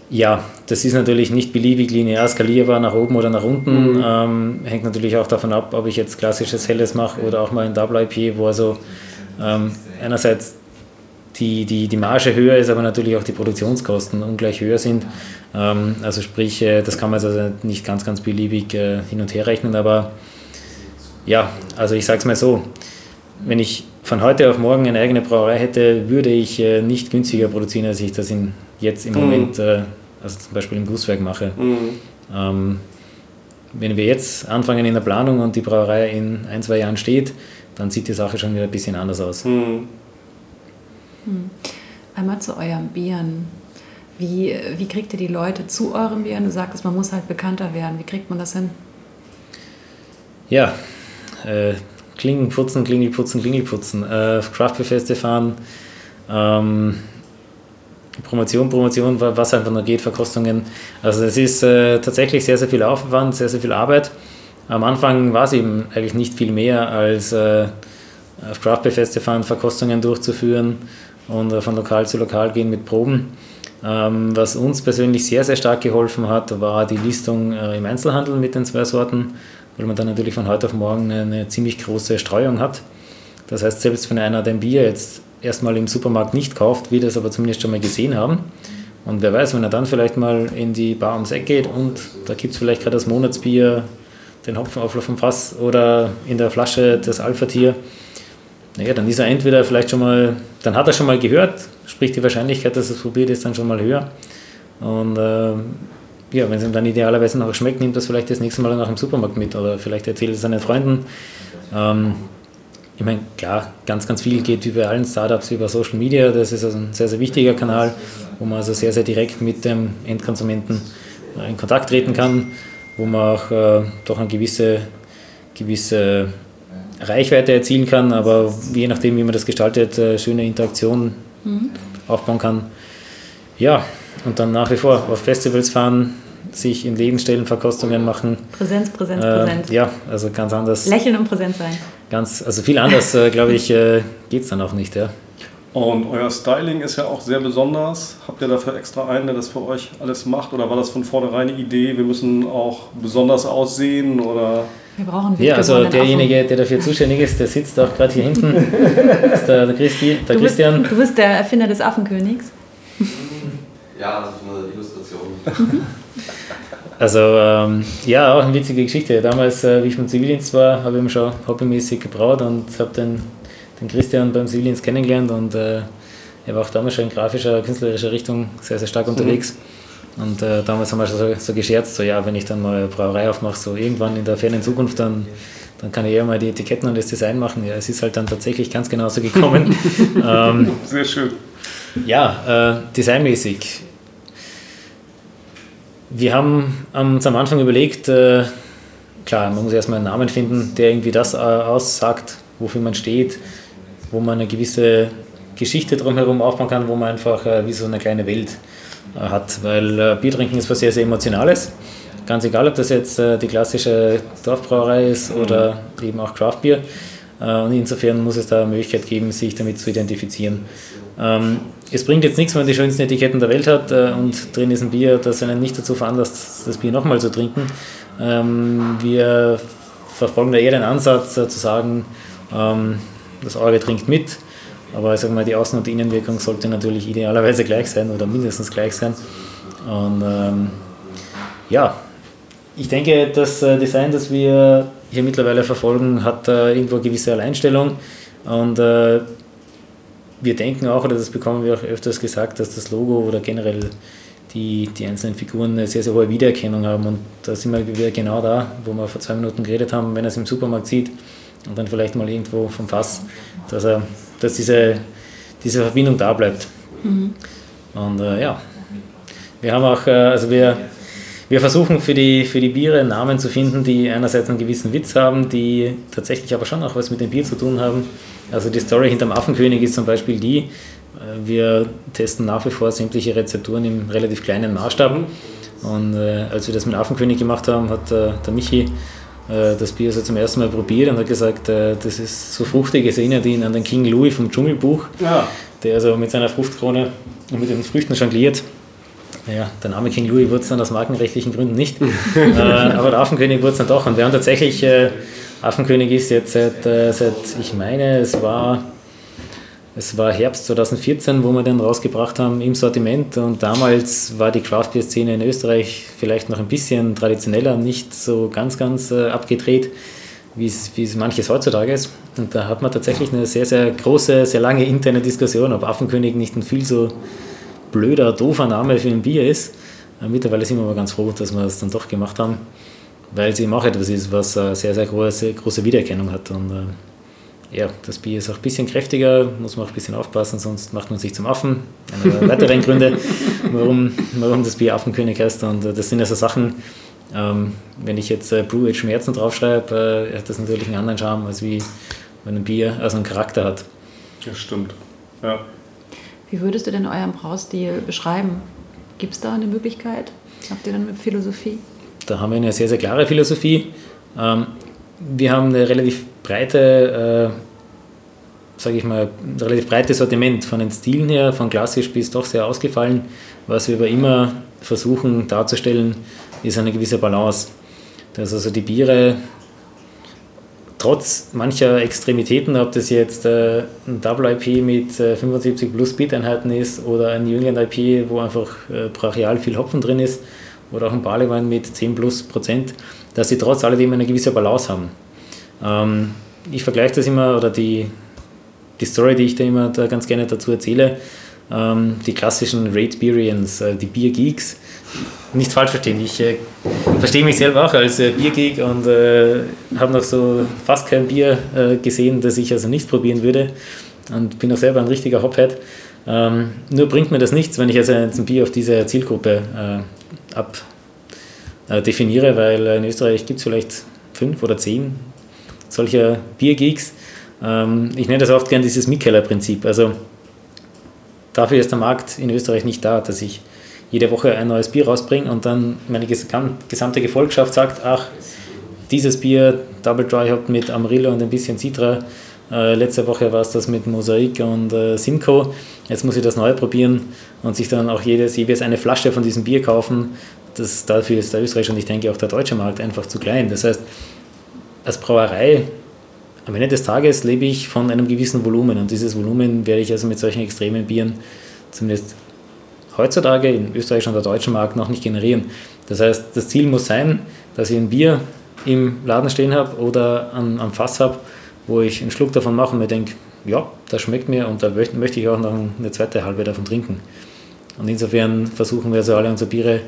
ja, das ist natürlich nicht beliebig linear skalierbar nach oben oder nach unten. Mhm. Ähm, hängt natürlich auch davon ab, ob ich jetzt klassisches Helles mache oder auch mal ein Double IP, wo also ähm, einerseits die, die, die Marge höher ist, aber natürlich auch die Produktionskosten ungleich höher sind. Ähm, also sprich, äh, das kann man also nicht ganz, ganz beliebig äh, hin und her rechnen, aber ja, also ich sage es mal so, wenn ich von heute auf morgen eine eigene Brauerei hätte, würde ich äh, nicht günstiger produzieren, als ich das in, jetzt im mhm. Moment, äh, also zum Beispiel im Gusswerk mache. Mhm. Ähm, wenn wir jetzt anfangen in der Planung und die Brauerei in ein, zwei Jahren steht, dann sieht die Sache schon wieder ein bisschen anders aus. Mhm. mhm. Einmal zu euren Bieren. Wie, wie kriegt ihr die Leute zu euren Bieren? Du sagtest, man muss halt bekannter werden. Wie kriegt man das hin? Ja, äh, Klingelputzen, Klingelputzen, Klingelputzen, äh, Craftbeer-Feste fahren, ähm, Promotion, Promotion, was einfach nur geht, Verkostungen. Also das ist äh, tatsächlich sehr, sehr viel Aufwand, sehr, sehr viel Arbeit. Am Anfang war es eben eigentlich nicht viel mehr als äh, auf Craftbeer-Feste fahren, Verkostungen durchzuführen und äh, von Lokal zu Lokal gehen mit Proben. Ähm, was uns persönlich sehr, sehr stark geholfen hat, war die Listung äh, im Einzelhandel mit den zwei Sorten weil man dann natürlich von heute auf morgen eine, ziemlich große Streuung hat. Das heißt, selbst wenn einer dein Bier jetzt erstmal im Supermarkt nicht kauft, wird er es aber zumindest schon mal gesehen haben. Und wer weiß, wenn er dann vielleicht mal in die Bar ums Eck geht und da gibt es vielleicht gerade das Monatsbier, den Hopfenauflauf vom Fass oder in der Flasche das Alpha-Tier, naja, dann ist er entweder vielleicht schon mal, dann hat er schon mal gehört, sprich die Wahrscheinlichkeit, dass er es probiert, ist dann schon mal höher. Und äh, ja, wenn es ihm dann idealerweise noch schmeckt, nimmt das vielleicht das nächste Mal nach dem Supermarkt mit oder vielleicht erzählt es seinen Freunden. Ähm, ich meine, klar, ganz, ganz viel geht über allen Startups über Social Media. Das ist also ein sehr, sehr wichtiger Kanal, wo man also sehr, sehr direkt mit dem Endkonsumenten in Kontakt treten kann, wo man auch äh, doch eine gewisse, gewisse Reichweite erzielen kann, aber je nachdem, wie man das gestaltet, äh, schöne Interaktion mhm. aufbauen kann. Ja, und dann nach wie vor auf Festivals fahren, sich in Läden stellen, Verkostungen machen. Präsenz, Präsenz, äh, Präsenz. Ja, also ganz anders. Lächeln und präsent sein. Ganz, also viel anders, äh, glaube ich, äh, geht es dann auch nicht. Ja. Und euer Styling ist ja auch sehr besonders. Habt ihr dafür extra einen, der das für euch alles macht? Oder war das von vornherein eine Idee, wir müssen auch besonders aussehen? Oder? Wir brauchen Ja, also derjenige, der dafür zuständig ist, der sitzt auch gerade hier hinten. das ist der, der, Christi, der du Christian. Bist, du bist der Erfinder des Affenkönigs. Ja, also von der Illustration. Also ähm, ja, auch eine witzige Geschichte. Damals, äh, wie ich beim Zivildienst war, habe ich mich schon hobbymäßig gebraut und habe den, den Christian beim Zivildienst kennengelernt und äh, er war auch damals schon in grafischer, künstlerischer Richtung sehr, sehr stark mhm. unterwegs. Und äh, damals haben wir schon so, so, gescherzt, so ja, wenn ich dann mal eine Brauerei aufmache, so irgendwann in der fernen Zukunft, dann, dann kann ich eher mal die Etiketten und das Design machen. Ja, es ist halt dann tatsächlich ganz genauso gekommen. ähm, sehr schön. Ja, äh, designmäßig wir haben uns am Anfang überlegt, äh, klar, man muss erstmal einen Namen finden, der irgendwie das äh, aussagt, wofür man steht, wo man eine gewisse Geschichte drumherum aufbauen kann, wo man einfach äh, wie so eine kleine Welt äh, hat. Weil äh, Bier trinken ist was sehr, sehr Emotionales. Ganz egal, ob das jetzt äh, die klassische Dorfbrauerei ist oder eben auch Craftbier. Und insofern muss es da eine Möglichkeit geben, sich damit zu identifizieren. Ähm, es bringt jetzt nichts, wenn man die schönsten Etiketten der Welt hat äh, und drin ist ein Bier, das einen nicht dazu veranlasst, das Bier nochmal zu trinken. Ähm, wir verfolgen da eher den Ansatz zu sagen, ähm, das Auge trinkt mit, aber ich sage mal, die Außen- und Innenwirkung sollte natürlich idealerweise gleich sein oder mindestens gleich sein. Und ähm, ja, ich denke, das äh, Design, das wir hier mittlerweile verfolgen, hat äh, irgendwo eine gewisse Alleinstellung. Und äh, wir denken auch, oder das bekommen wir auch öfters gesagt, dass das Logo oder generell die, die einzelnen Figuren eine sehr, sehr hohe Wiedererkennung haben. Und da sind wir wieder genau da, wo wir vor zwei Minuten geredet haben, wenn er es im Supermarkt sieht und dann vielleicht mal irgendwo vom Fass, dass, er, dass diese, diese Verbindung da bleibt. Mhm. Und äh, ja, wir haben auch, äh, also wir, wir versuchen für die, für die Biere Namen zu finden, die einerseits einen gewissen Witz haben, die tatsächlich aber schon auch was mit dem Bier zu tun haben. Also die Story hinterm Affenkönig ist zum Beispiel die, äh, wir testen nach wie vor sämtliche Rezepturen im relativ kleinen Maßstab. Und äh, als wir das mit Affenkönig gemacht haben, hat äh, der Michi äh, das Bier also zum ersten Mal probiert und hat gesagt, äh, das ist so fruchtig, es erinnert ihn an den King Louis vom Dschungelbuch, ja. der also mit seiner Fruchtkrone und mit den Früchten jongliert. Naja, der Name King Louis wurde es dann aus markenrechtlichen Gründen nicht, äh, aber der Affenkönig wurde es dann doch. Und wir haben tatsächlich, Affenkönig ist jetzt seit, seit, ich meine, es war es war Herbst 2014, wo wir den rausgebracht haben im Sortiment und damals war die Craft Beer Szene in Österreich vielleicht noch ein bisschen traditioneller, nicht so ganz, ganz äh, abgedreht, wie es, manches heutzutage ist. Und da hat man tatsächlich eine sehr, sehr große, sehr lange interne Diskussion, ob Affenkönig nicht ein viel so blöder, doofer Name für ein Bier ist. Äh, mittlerweile sind wir aber ganz froh, dass wir es dann doch gemacht haben, weil es eben auch etwas ist, was äh, sehr, sehr große, große Wiedererkennung hat. Und, äh, ja, das Bier ist auch ein bisschen kräftiger, muss man auch ein bisschen aufpassen, sonst macht man sich zum Affen. Einer der weiteren Gründe, warum, warum das Bier Affenkönig heißt. Und äh, das sind ja so Sachen, ähm, wenn ich jetzt äh, Brew Age Schmerzen draufschreibe, äh, hat das natürlich einen anderen Charme, als wie wenn ein Bier also einen Charakter hat. Ja, stimmt. Ja. Wie würdest du denn euren Braustil beschreiben? Gibt es da eine Möglichkeit? Habt ihr dann eine Philosophie? Da haben wir eine sehr, sehr klare Philosophie. Ähm, wir haben eine relativ breite, äh, sage ich mal, ein relativ breites Sortiment von den Stilen her, von klassisch bis doch sehr ausgefallen. Was wir aber immer versuchen darzustellen, ist eine gewisse Balance. Dass also die Biere trotz mancher Extremitäten, ob das jetzt äh, ein Double IP mit äh, 75 plus Bit-Einheiten ist oder ein New England IP, wo einfach äh, brachial viel Hopfen drin ist, oder auch ein Barleywein mit 10 plus Prozent, dass sie trotz alledem eine gewisse Balance haben. Ähm, ich vergleiche das immer, oder die, die Story, die ich da immer da ganz gerne dazu erzähle, ähm, die klassischen Raidberians, äh, die Biergeeks. Nicht falsch verstehen, ich äh, verstehe mich selber auch als äh, Biergeek und äh, habe noch so fast kein Bier äh, gesehen, das ich also nicht probieren würde und bin auch selber ein richtiger Hophead. Ähm, nur bringt mir das nichts, wenn ich also ein Bier auf diese Zielgruppe äh, ab definiere, weil in Österreich gibt es vielleicht fünf oder zehn solcher Biergeeks. Ähm, ich nenne das oft gern dieses Mikkeller-Prinzip. Also dafür ist der Markt in Österreich nicht da, dass ich jede Woche ein neues Bier rausbringe und dann meine gesamte Gefolgschaft sagt, ach, dieses Bier Double Dry Hop mit Amarillo und ein bisschen Citra. Äh, letzte Woche war es das mit Mosaik und äh, Simcoe. Jetzt muss ich das neu probieren und sich dann auch jedes, jeweils eine Flasche von diesem Bier kaufen. Das, dafür ist der österreichische und ich denke auch der deutsche Markt einfach zu klein. Das heißt, als Brauerei, am Ende des Tages lebe ich von einem gewissen Volumen und dieses Volumen werde ich also mit solchen extremen Bieren zumindest heutzutage im österreichischen oder deutschen Markt noch nicht generieren. Das heißt, das Ziel muss sein, dass ich ein Bier im Laden stehen habe oder am, am Fass habe, wo ich einen Schluck davon mache und mir denke, ja, das schmeckt mir und da möchte ich auch noch eine zweite halbe davon trinken. Und insofern versuchen wir also alle unsere Biere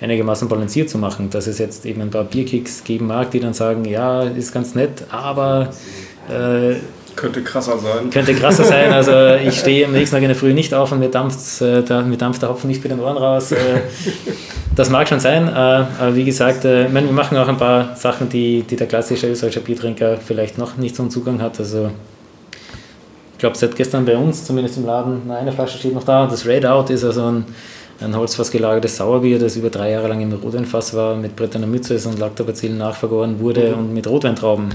einigermaßen balanciert zu machen, dass es jetzt eben ein paar Bierkicks geben mag, die dann sagen, ja, ist ganz nett, aber äh, könnte krasser sein. Könnte krasser sein. Also ich stehe am nächsten Tag in der Früh nicht auf und mir dampft, äh, da, mir dampft der Hopfen nicht bei den Ohren raus. Äh, Das mag schon sein, äh, aber wie gesagt, äh, meine, wir machen auch ein paar Sachen, die, die der klassische österreichische Biertrinker vielleicht noch nicht so einen Zugang hat. Also ich glaube, seit gestern bei uns, zumindest im Laden, eine Flasche steht noch da. Das Red Out ist also ein, ein Holzfass gelagertes Sauerbier, das über drei Jahre lang im Rotweinfass war, mit Bretterner Mütze und Lactobacillen nachvergoren wurde mhm. und mit Rotweintrauben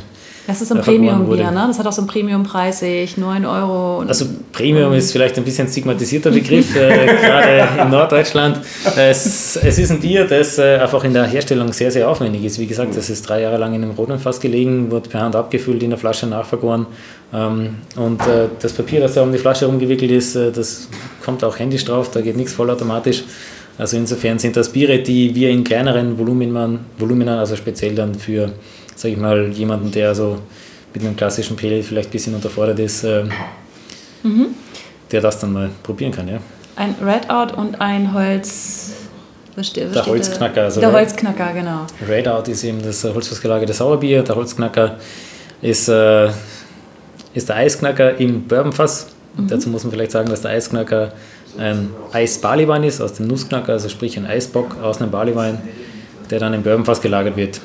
das ist ein Premium-Bier, ne? Das hat auch so einen Premium-Preis, sehe ich, 9 Euro. also Premium ist vielleicht ein bisschen stigmatisierter Begriff, äh, gerade in Norddeutschland. Es, es ist ein Bier, das äh, einfach in der Herstellung sehr, sehr aufwendig ist. Wie gesagt, das ist drei Jahre lang in einem Rotweinfass gelegen, wurde per Hand abgefüllt, in der Flasche nachvergoren. Ähm, und äh, das Papier, das da um die Flasche rumgewickelt ist, äh, das kommt auch händisch drauf, da geht nichts vollautomatisch. Also insofern sind das Biere, die wir in kleineren Volumina, Volumina also speziell dann für sage ich mal, jemanden, der so mit einem klassischen Pele vielleicht ein bisschen unterfordert ist, äh, mhm. der das dann mal probieren kann. Ja. Ein Redout und ein Holz. Was steht, was der Holzknacker. Also der Holzknacker, genau. Redout ist eben das holzfassgelagerte Sauerbier. Der Holzknacker ist, äh, ist der Eisknacker im Bourbonfass. Mhm. Dazu muss man vielleicht sagen, dass der Eisknacker ein Eis-Barleywein ist, aus dem Nussknacker, also sprich ein Eisbock aus einem Barleywein, der dann im Bourbonfass gelagert wird.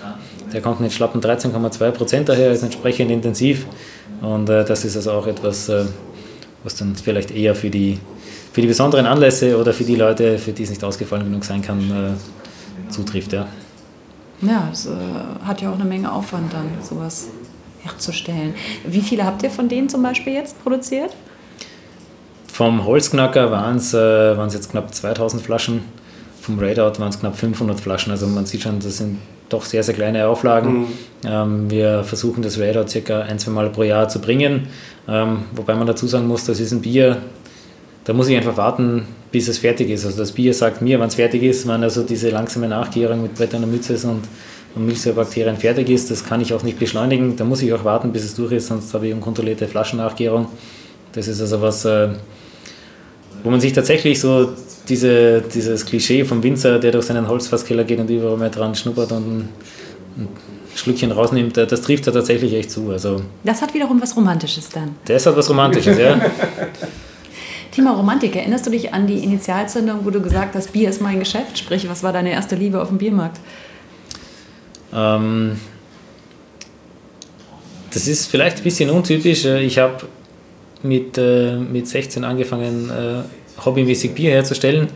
Der kommt mit schlappen 13,2 Prozent daher, ist entsprechend intensiv. Und äh, das ist also auch etwas, äh, was dann vielleicht eher für die, für die besonderen Anlässe oder für die Leute, für die es nicht ausgefallen genug sein kann, äh, zutrifft. Ja, ja es äh, hat ja auch eine Menge Aufwand dann, sowas herzustellen. Wie viele habt ihr von denen zum Beispiel jetzt produziert? Vom Holzknacker waren es äh, jetzt knapp 2000 Flaschen, vom Redout waren es knapp 500 Flaschen. Also man sieht schon, das sind doch sehr, sehr kleine Auflagen. Mhm. Ähm, wir versuchen das Radar circa ein, zwei Mal pro Jahr zu bringen. Ähm, wobei man dazu sagen muss, das ist ein Bier, da muss ich einfach warten, bis es fertig ist. Also das Bier sagt mir, wann es fertig ist, wann also diese langsame Nachgärung mit Brettern und Mütze und, und Milchsäurebakterien fertig ist. Das kann ich auch nicht beschleunigen. Da muss ich auch warten, bis es durch ist, sonst habe ich unkontrollierte Flaschennachgärung. Das ist also was, äh, wo man sich tatsächlich so diese, dieses Klischee vom Winzer, der durch seinen Holzfasskeller geht und überall mal dran schnuppert und ein, Schlückchen rausnimmt, das trifft da tatsächlich echt zu. Also, das hat wiederum was Romantisches dann. Das hat was Romantisches, ja. Thema Romantik, erinnerst du dich an die Initialzündung, wo du gesagt hast, Bier ist mein Geschäft? Sprich, was war deine erste Liebe auf dem Biermarkt? Ähm, das ist vielleicht ein bisschen untypisch. Ich habe mit, äh, mit 16 angefangen, äh, hobbymäßig Bier herzustellen.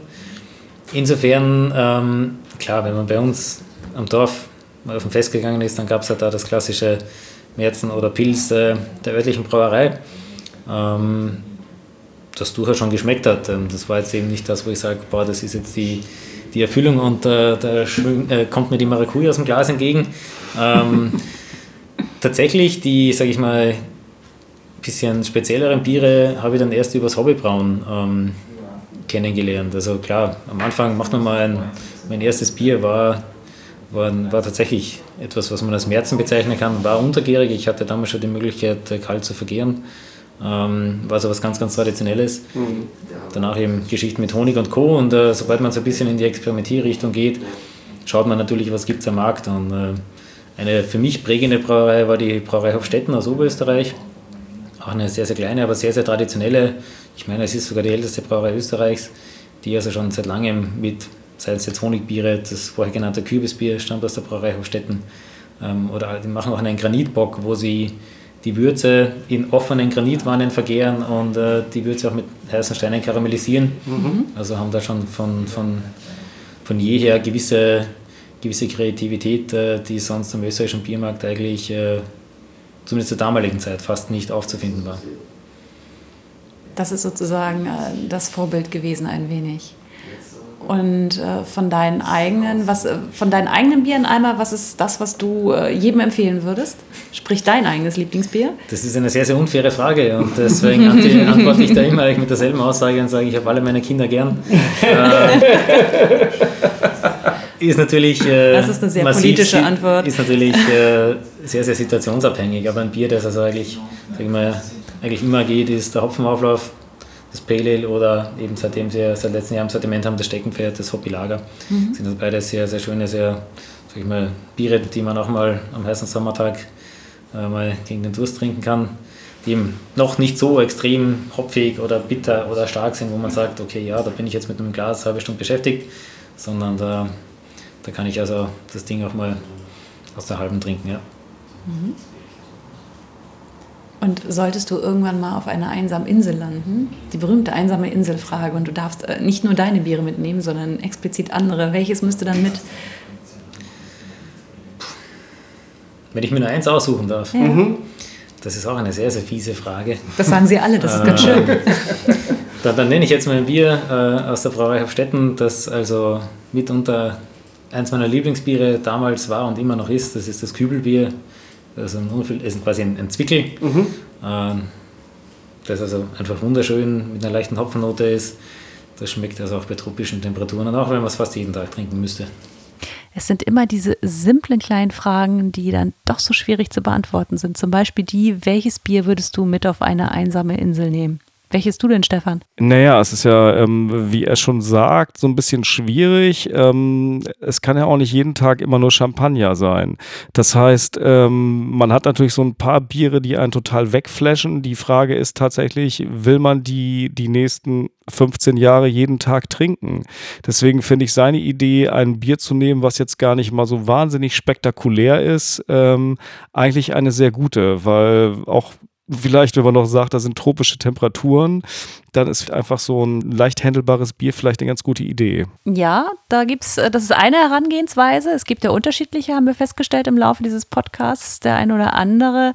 Insofern, ähm, klar, wenn man bei uns am Dorf mal auf dem Fest gegangen ist, dann gab es halt da das klassische Märzen oder Pilz äh, der örtlichen Brauerei, ähm, das durchaus schon geschmeckt hat. Ähm, das war jetzt eben nicht das, wo ich sage, boah, das ist jetzt die, die Erfüllung und äh, da äh, kommt mir die Maracuja aus dem Glas entgegen. Ähm, tatsächlich, die, sage ich mal, bisschen spezielleren Biere habe ich dann erst übers Hobbybrauen ähm, kennengelernt. Also klar, am Anfang macht man mal ein, mein erstes Bier war, war, war tatsächlich etwas, was man als Märzen bezeichnen kann, war untergärig. Ich hatte damals schon die Möglichkeit, äh, kalt zu vergehren. Ähm, war so was ganz, ganz Traditionelles. Mhm. Danach eben Geschichten mit Honig und Co. Und äh, sobald man so ein bisschen in die Experimentierrichtung geht, schaut man natürlich, was gibt es am Markt. Und äh, eine für mich prägende Brauerei war die Brauerei Hofstetten aus Oberösterreich. Auch eine sehr, sehr kleine, aber sehr, sehr traditionelle ich meine, es ist sogar die älteste Brauerei Österreichs, die also schon seit langem mit, sei es jetzt Honigbiere, das vorher genannte Kürbisbier stammt aus der Brauerei Hofstetten, ähm, oder die machen auch einen Granitbock, wo sie die Würze in offenen Granitwannen vergehren und äh, die Würze auch mit heißen Steinen karamellisieren. Mhm. Also haben da schon von, von, von jeher gewisse, gewisse Kreativität, äh, die sonst am österreichischen Biermarkt eigentlich, äh, zumindest zur damaligen Zeit, fast nicht aufzufinden war. Das ist sozusagen äh, das Vorbild gewesen ein wenig. Und äh, von deinen eigenen, was, äh, von deinen eigenen Bieren einmal, was ist das, was du äh, jedem empfehlen würdest? Sprich dein eigenes Lieblingsbier? Das ist eine sehr, sehr unfaire Frage und deswegen antworte ich da immer mit derselben Aussage und sage, ich habe alle meine Kinder gern. äh, ist natürlich. Äh, das ist eine sehr politische Antwort. Ist natürlich äh, sehr, sehr situationsabhängig, aber ein Bier, das also eigentlich, sag ich mal, eigentlich immer geht, ist der Hopfenauflauf, das Pale Ale oder eben seitdem sie seit letztem Jahr im Sortiment haben, das Steckenpferd, das Hoppy-Lager. Mhm. Sind also beide sehr, sehr schöne, sehr, sag ich mal, Biere, die man auch mal am heißen Sommertag äh, mal gegen den Durst trinken kann, die eben noch nicht so extrem hopfig oder bitter oder stark sind, wo man sagt, okay, ja, da bin ich jetzt mit einem Glas eine halbe Stunde beschäftigt, sondern da, da kann ich also das Ding auch mal aus der halben trinken, ja. Mhm. Und solltest du irgendwann mal auf einer einsamen Insel landen, die berühmte einsame Inselfrage, und du darfst äh, nicht nur deine Biere mitnehmen, sondern explizit andere, welches müsste dann mit? Wenn ich mir nur eins aussuchen darf. Ja. Mhm. Das ist auch eine sehr, sehr fiese Frage. Das sagen sie alle, das ist ganz schön. dann, dann, nenne ich jetzt mal ein Bier äh, aus der Brauerei Hofstetten, das also mitunter eins meiner Lieblingsbiere damals war und immer noch ist. Das ist das Kübelbier also ein ist quasi ein, ein Zwickel, mhm. äh, das also einfach wunderschön mit einer leichten Hopfennote ist. Das schmeckt also auch bei tropischen Temperaturen und auch wenn man es fast jeden Tag trinken müsste. Es sind immer diese simplen kleinen Fragen, die dann doch so schwierig zu beantworten sind. Zum Beispiel die, welches Bier würdest du mit auf eine einsame Insel nehmen? Welches du denn, Stefan? Naja, es ist ja, ähm, wie er schon sagt, so ein bisschen schwierig. Ähm, es kann ja auch nicht jeden Tag immer nur Champagner sein. Das heißt, ähm, man hat natürlich so ein paar Biere, die einen total wegflashen. Die Frage ist tatsächlich, will man die die nächsten 15 Jahre jeden Tag trinken? Deswegen finde ich seine Idee, ein Bier zu nehmen, was jetzt gar nicht mal so wahnsinnig spektakulär ist, ähm, eigentlich eine sehr gute, weil auch vielleicht, wenn man noch sagt, da sind tropische Temperaturen, dann ist einfach so ein leicht handelbares Bier vielleicht eine ganz gute Idee. Ja, da gibt es, äh, das ist eine Herangehensweise. Es gibt ja unterschiedliche, haben wir festgestellt im Laufe dieses Podcasts. Der eine oder andere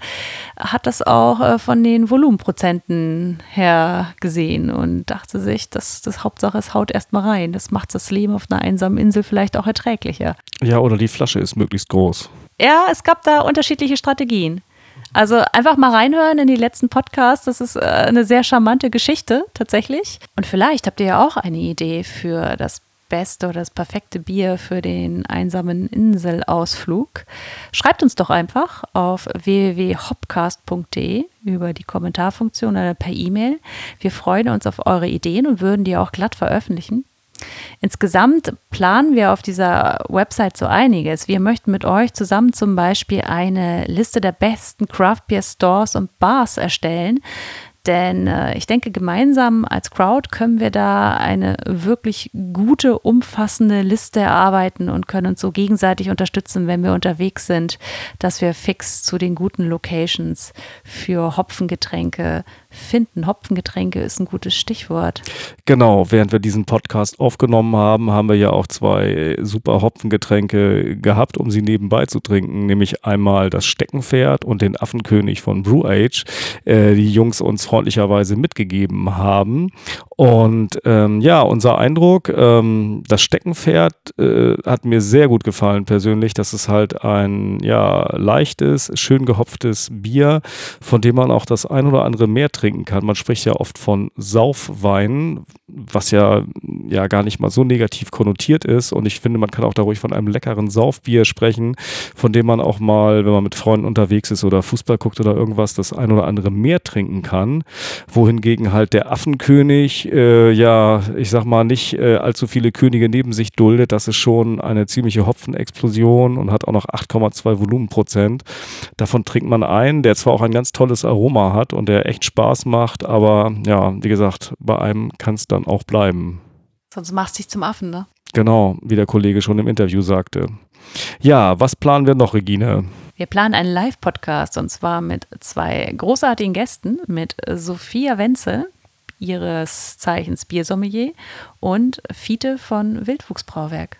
hat das auch äh, von den Volumenprozenten her gesehen und dachte sich, dass das Hauptsache es haut erstmal rein. Das macht das Leben auf einer einsamen Insel vielleicht auch erträglicher. Ja, oder die Flasche ist möglichst groß. Ja, es gab da unterschiedliche Strategien. Also einfach mal reinhören in die letzten Podcasts. Das ist äh, eine sehr charmante Geschichte tatsächlich. Und vielleicht habt ihr ja auch eine Idee für das beste oder das perfekte Bier für den einsamen Inselausflug. Schreibt uns doch einfach auf www.hopcast.de über die Kommentarfunktion oder per E-Mail. Wir freuen uns auf eure Ideen und würden die auch glatt veröffentlichen. Insgesamt planen wir auf dieser Website so einiges. Wir möchten mit euch zusammen zum Beispiel eine Liste der besten Craft Beer Stores und Bars erstellen. Denn äh, ich denke, gemeinsam als Crowd können wir da eine wirklich gute, umfassende Liste erarbeiten und können uns so gegenseitig unterstützen, wenn wir unterwegs sind, dass wir fix zu den guten Locations für Hopfengetränke finden. Hopfengetränke ist ein gutes Stichwort. Genau, während wir diesen Podcast aufgenommen haben, haben wir ja auch zwei super Hopfengetränke gehabt, um sie nebenbei zu trinken, nämlich einmal das Steckenpferd und den Affenkönig von Brew Age, äh, die Jungs uns freundlicherweise mitgegeben haben. Und ähm, ja, unser Eindruck, ähm, das Steckenpferd äh, hat mir sehr gut gefallen persönlich. Das ist halt ein ja leichtes, schön gehopftes Bier, von dem man auch das ein oder andere mehr trinken kann. Man spricht ja oft von Saufwein, was ja, ja gar nicht mal so negativ konnotiert ist. Und ich finde, man kann auch da ruhig von einem leckeren Saufbier sprechen, von dem man auch mal, wenn man mit Freunden unterwegs ist oder Fußball guckt oder irgendwas, das ein oder andere mehr trinken kann. Wohingegen halt der Affenkönig, äh, ja, ich sag mal, nicht äh, allzu viele Könige neben sich duldet. Das ist schon eine ziemliche Hopfenexplosion und hat auch noch 8,2 Volumenprozent. Davon trinkt man einen, der zwar auch ein ganz tolles Aroma hat und der echt Spaß Spaß macht, aber ja, wie gesagt, bei einem kann es dann auch bleiben. Sonst machst du dich zum Affen, ne? Genau, wie der Kollege schon im Interview sagte. Ja, was planen wir noch, Regine? Wir planen einen Live-Podcast und zwar mit zwei großartigen Gästen, mit Sophia Wenzel, ihres Zeichens Biersommelier, und Fiete von Wildwuchsbrauwerk.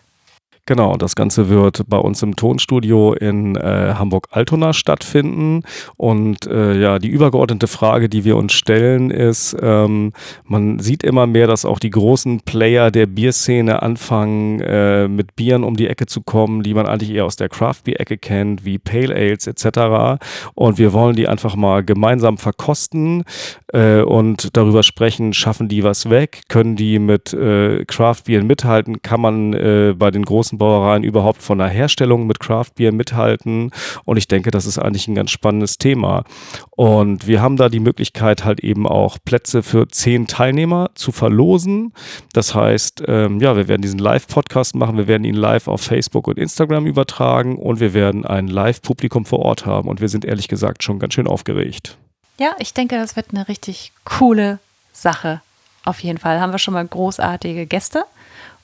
Genau, das Ganze wird bei uns im Tonstudio in äh, Hamburg-Altona stattfinden. Und äh, ja, die übergeordnete Frage, die wir uns stellen, ist, ähm, man sieht immer mehr, dass auch die großen Player der Bierszene anfangen, äh, mit Bieren um die Ecke zu kommen, die man eigentlich eher aus der Craft-Bier-Ecke kennt, wie Pale Ales etc. Und wir wollen die einfach mal gemeinsam verkosten äh, und darüber sprechen, schaffen die was weg, können die mit äh, Craft-Bieren mithalten, kann man äh, bei den großen Brauereien überhaupt von der Herstellung mit Craft Beer mithalten. Und ich denke, das ist eigentlich ein ganz spannendes Thema. Und wir haben da die Möglichkeit, halt eben auch Plätze für zehn Teilnehmer zu verlosen. Das heißt, ähm, ja, wir werden diesen Live-Podcast machen, wir werden ihn live auf Facebook und Instagram übertragen und wir werden ein Live-Publikum vor Ort haben. Und wir sind ehrlich gesagt schon ganz schön aufgeregt. Ja, ich denke, das wird eine richtig coole Sache. Auf jeden Fall haben wir schon mal großartige Gäste.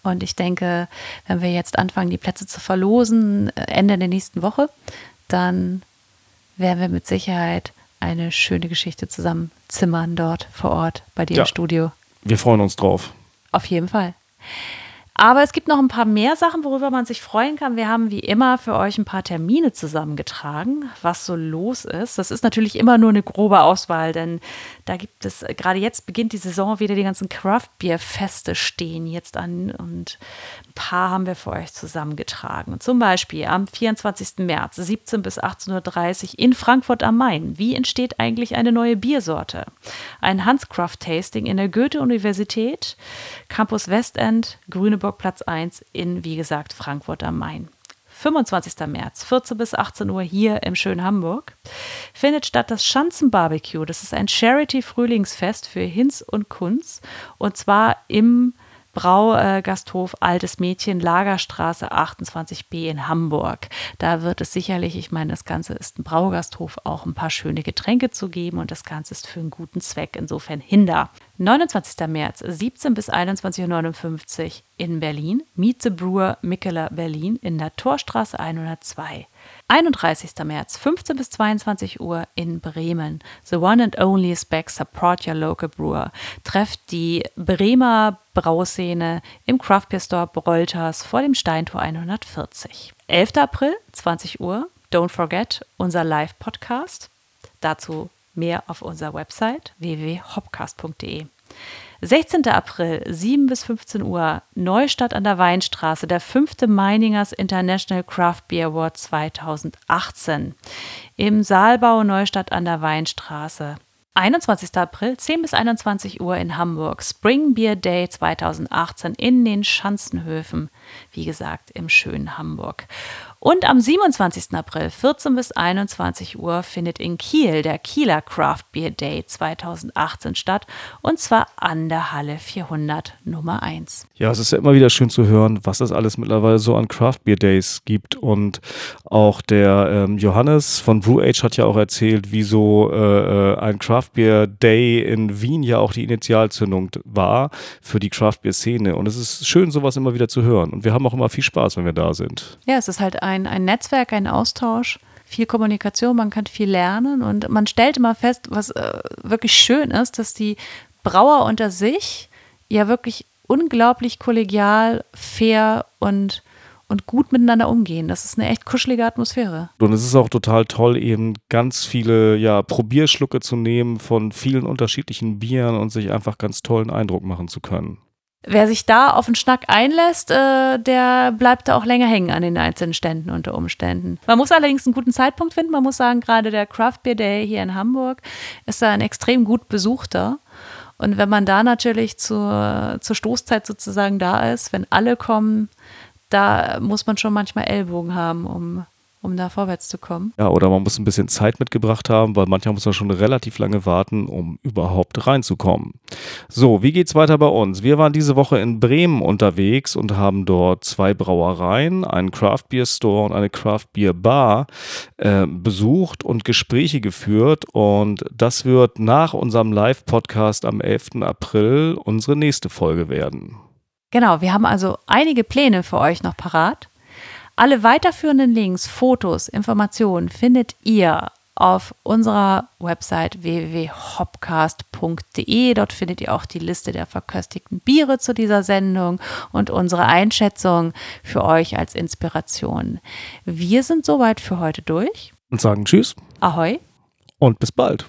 Und ich denke, wenn wir jetzt anfangen, die Plätze zu verlosen, äh, Ende der nächsten Woche, dann werden wir mit Sicherheit eine schöne Geschichte zusammen zimmern dort vor Ort bei dir Ja. im Studio. Wir freuen uns drauf. Auf jeden Fall. Aber es gibt noch ein paar mehr Sachen, worüber man sich freuen kann. Wir haben wie immer für euch ein paar Termine zusammengetragen, was so los ist. Das ist natürlich immer nur eine grobe Auswahl, denn da gibt es, gerade jetzt beginnt die Saison wieder, die ganzen Craft Beer Feste stehen jetzt an und ein paar haben wir für euch zusammengetragen. Zum Beispiel am 24. März, 17 bis 18.30 Uhr in Frankfurt am Main. Wie entsteht eigentlich eine neue Biersorte? Ein Hanscraft Tasting in der Goethe-Universität, Campus Westend, Grüneburg Platz 1 in, wie gesagt, Frankfurt am Main. 25. März, 14 bis 18 Uhr hier im schönen Hamburg, findet statt das Schanzenbarbecue. Das ist ein Charity-Frühlingsfest für Hinz und Kunz und zwar im Braugasthof Altes Mädchen, Lagerstraße 28b in Hamburg. Da wird es sicherlich, ich meine, das Ganze ist ein Braugasthof, auch ein paar schöne Getränke zu geben und das Ganze ist für einen guten Zweck. Insofern hinder. 29. März, 17 bis 21.59 Uhr in Berlin. Meet the Brewer Mikkeler Berlin in der Torstraße 102. 31. März, 15 bis 22 Uhr in Bremen. The One and Only back. Support your local brewer. Trefft die Bremer Brauszene im Craft Beer Store Brolters vor dem Steintor 140. 11. April, 20 Uhr. Don't forget unser Live-Podcast. Dazu mehr auf unserer Website www.hopcast.de. 16. April, 7 bis 15 Uhr, Neustadt an der Weinstraße, der fünfte Meiningers International Craft Beer Award 2018 im Saalbau Neustadt an der Weinstraße. 21. April, 10 bis 21 Uhr in Hamburg, Spring Beer Day 2018 in den Schanzenhöfen, wie gesagt, im schönen Hamburg. Und am 27. April, 14 bis 21 Uhr, findet in Kiel der Kieler Craft Beer Day 2018 statt und zwar an der Halle 400 Nummer 1. Ja, es ist ja immer wieder schön zu hören, was es alles mittlerweile so an Craft Beer Days gibt. Und auch der ähm, Johannes von Brew Age hat ja auch erzählt, wie so äh, äh, ein Craft Beer Day in Wien ja auch die Initialzündung war für die Craft Beer Szene. Und es ist schön, sowas immer wieder zu hören. Und wir haben auch immer viel Spaß, wenn wir da sind. Ja, es ist halt ein, ein Netzwerk, ein Austausch, viel Kommunikation, man kann viel lernen und man stellt immer fest, was äh, wirklich schön ist, dass die Brauer unter sich ja wirklich unglaublich kollegial, fair und, und gut miteinander umgehen. Das ist eine echt kuschelige Atmosphäre. Und es ist auch total toll, eben ganz viele ja, Probierschlucke zu nehmen von vielen unterschiedlichen Bieren und sich einfach ganz tollen Eindruck machen zu können. Wer sich da auf einen Schnack einlässt, äh, der bleibt da auch länger hängen an den einzelnen Ständen unter Umständen. Man muss allerdings einen guten Zeitpunkt finden. Man muss sagen, gerade der Craft Beer Day hier in Hamburg ist da ein extrem gut besuchter. Und wenn man da natürlich zur, zur Stoßzeit sozusagen da ist, wenn alle kommen, da muss man schon manchmal Ellbogen haben, um, um da vorwärts zu kommen. Ja, oder man muss ein bisschen Zeit mitgebracht haben, weil manchmal muss man schon relativ lange warten, um überhaupt reinzukommen. So, wie geht's weiter bei uns? Wir waren diese Woche in Bremen unterwegs und haben dort zwei Brauereien, einen Craft Beer Store und eine Craft Beer Bar äh, besucht und Gespräche geführt. Und das wird nach unserem Live-Podcast am 11. April unsere nächste Folge werden. Genau, wir haben also einige Pläne für euch noch parat. Alle weiterführenden Links, Fotos, Informationen findet ihr auf unserer Website www.hopcast.de. Dort findet ihr auch die Liste der verköstigten Biere zu dieser Sendung und unsere Einschätzung für euch als Inspiration. Wir sind soweit für heute durch. Und sagen Tschüss Ahoi! und bis bald.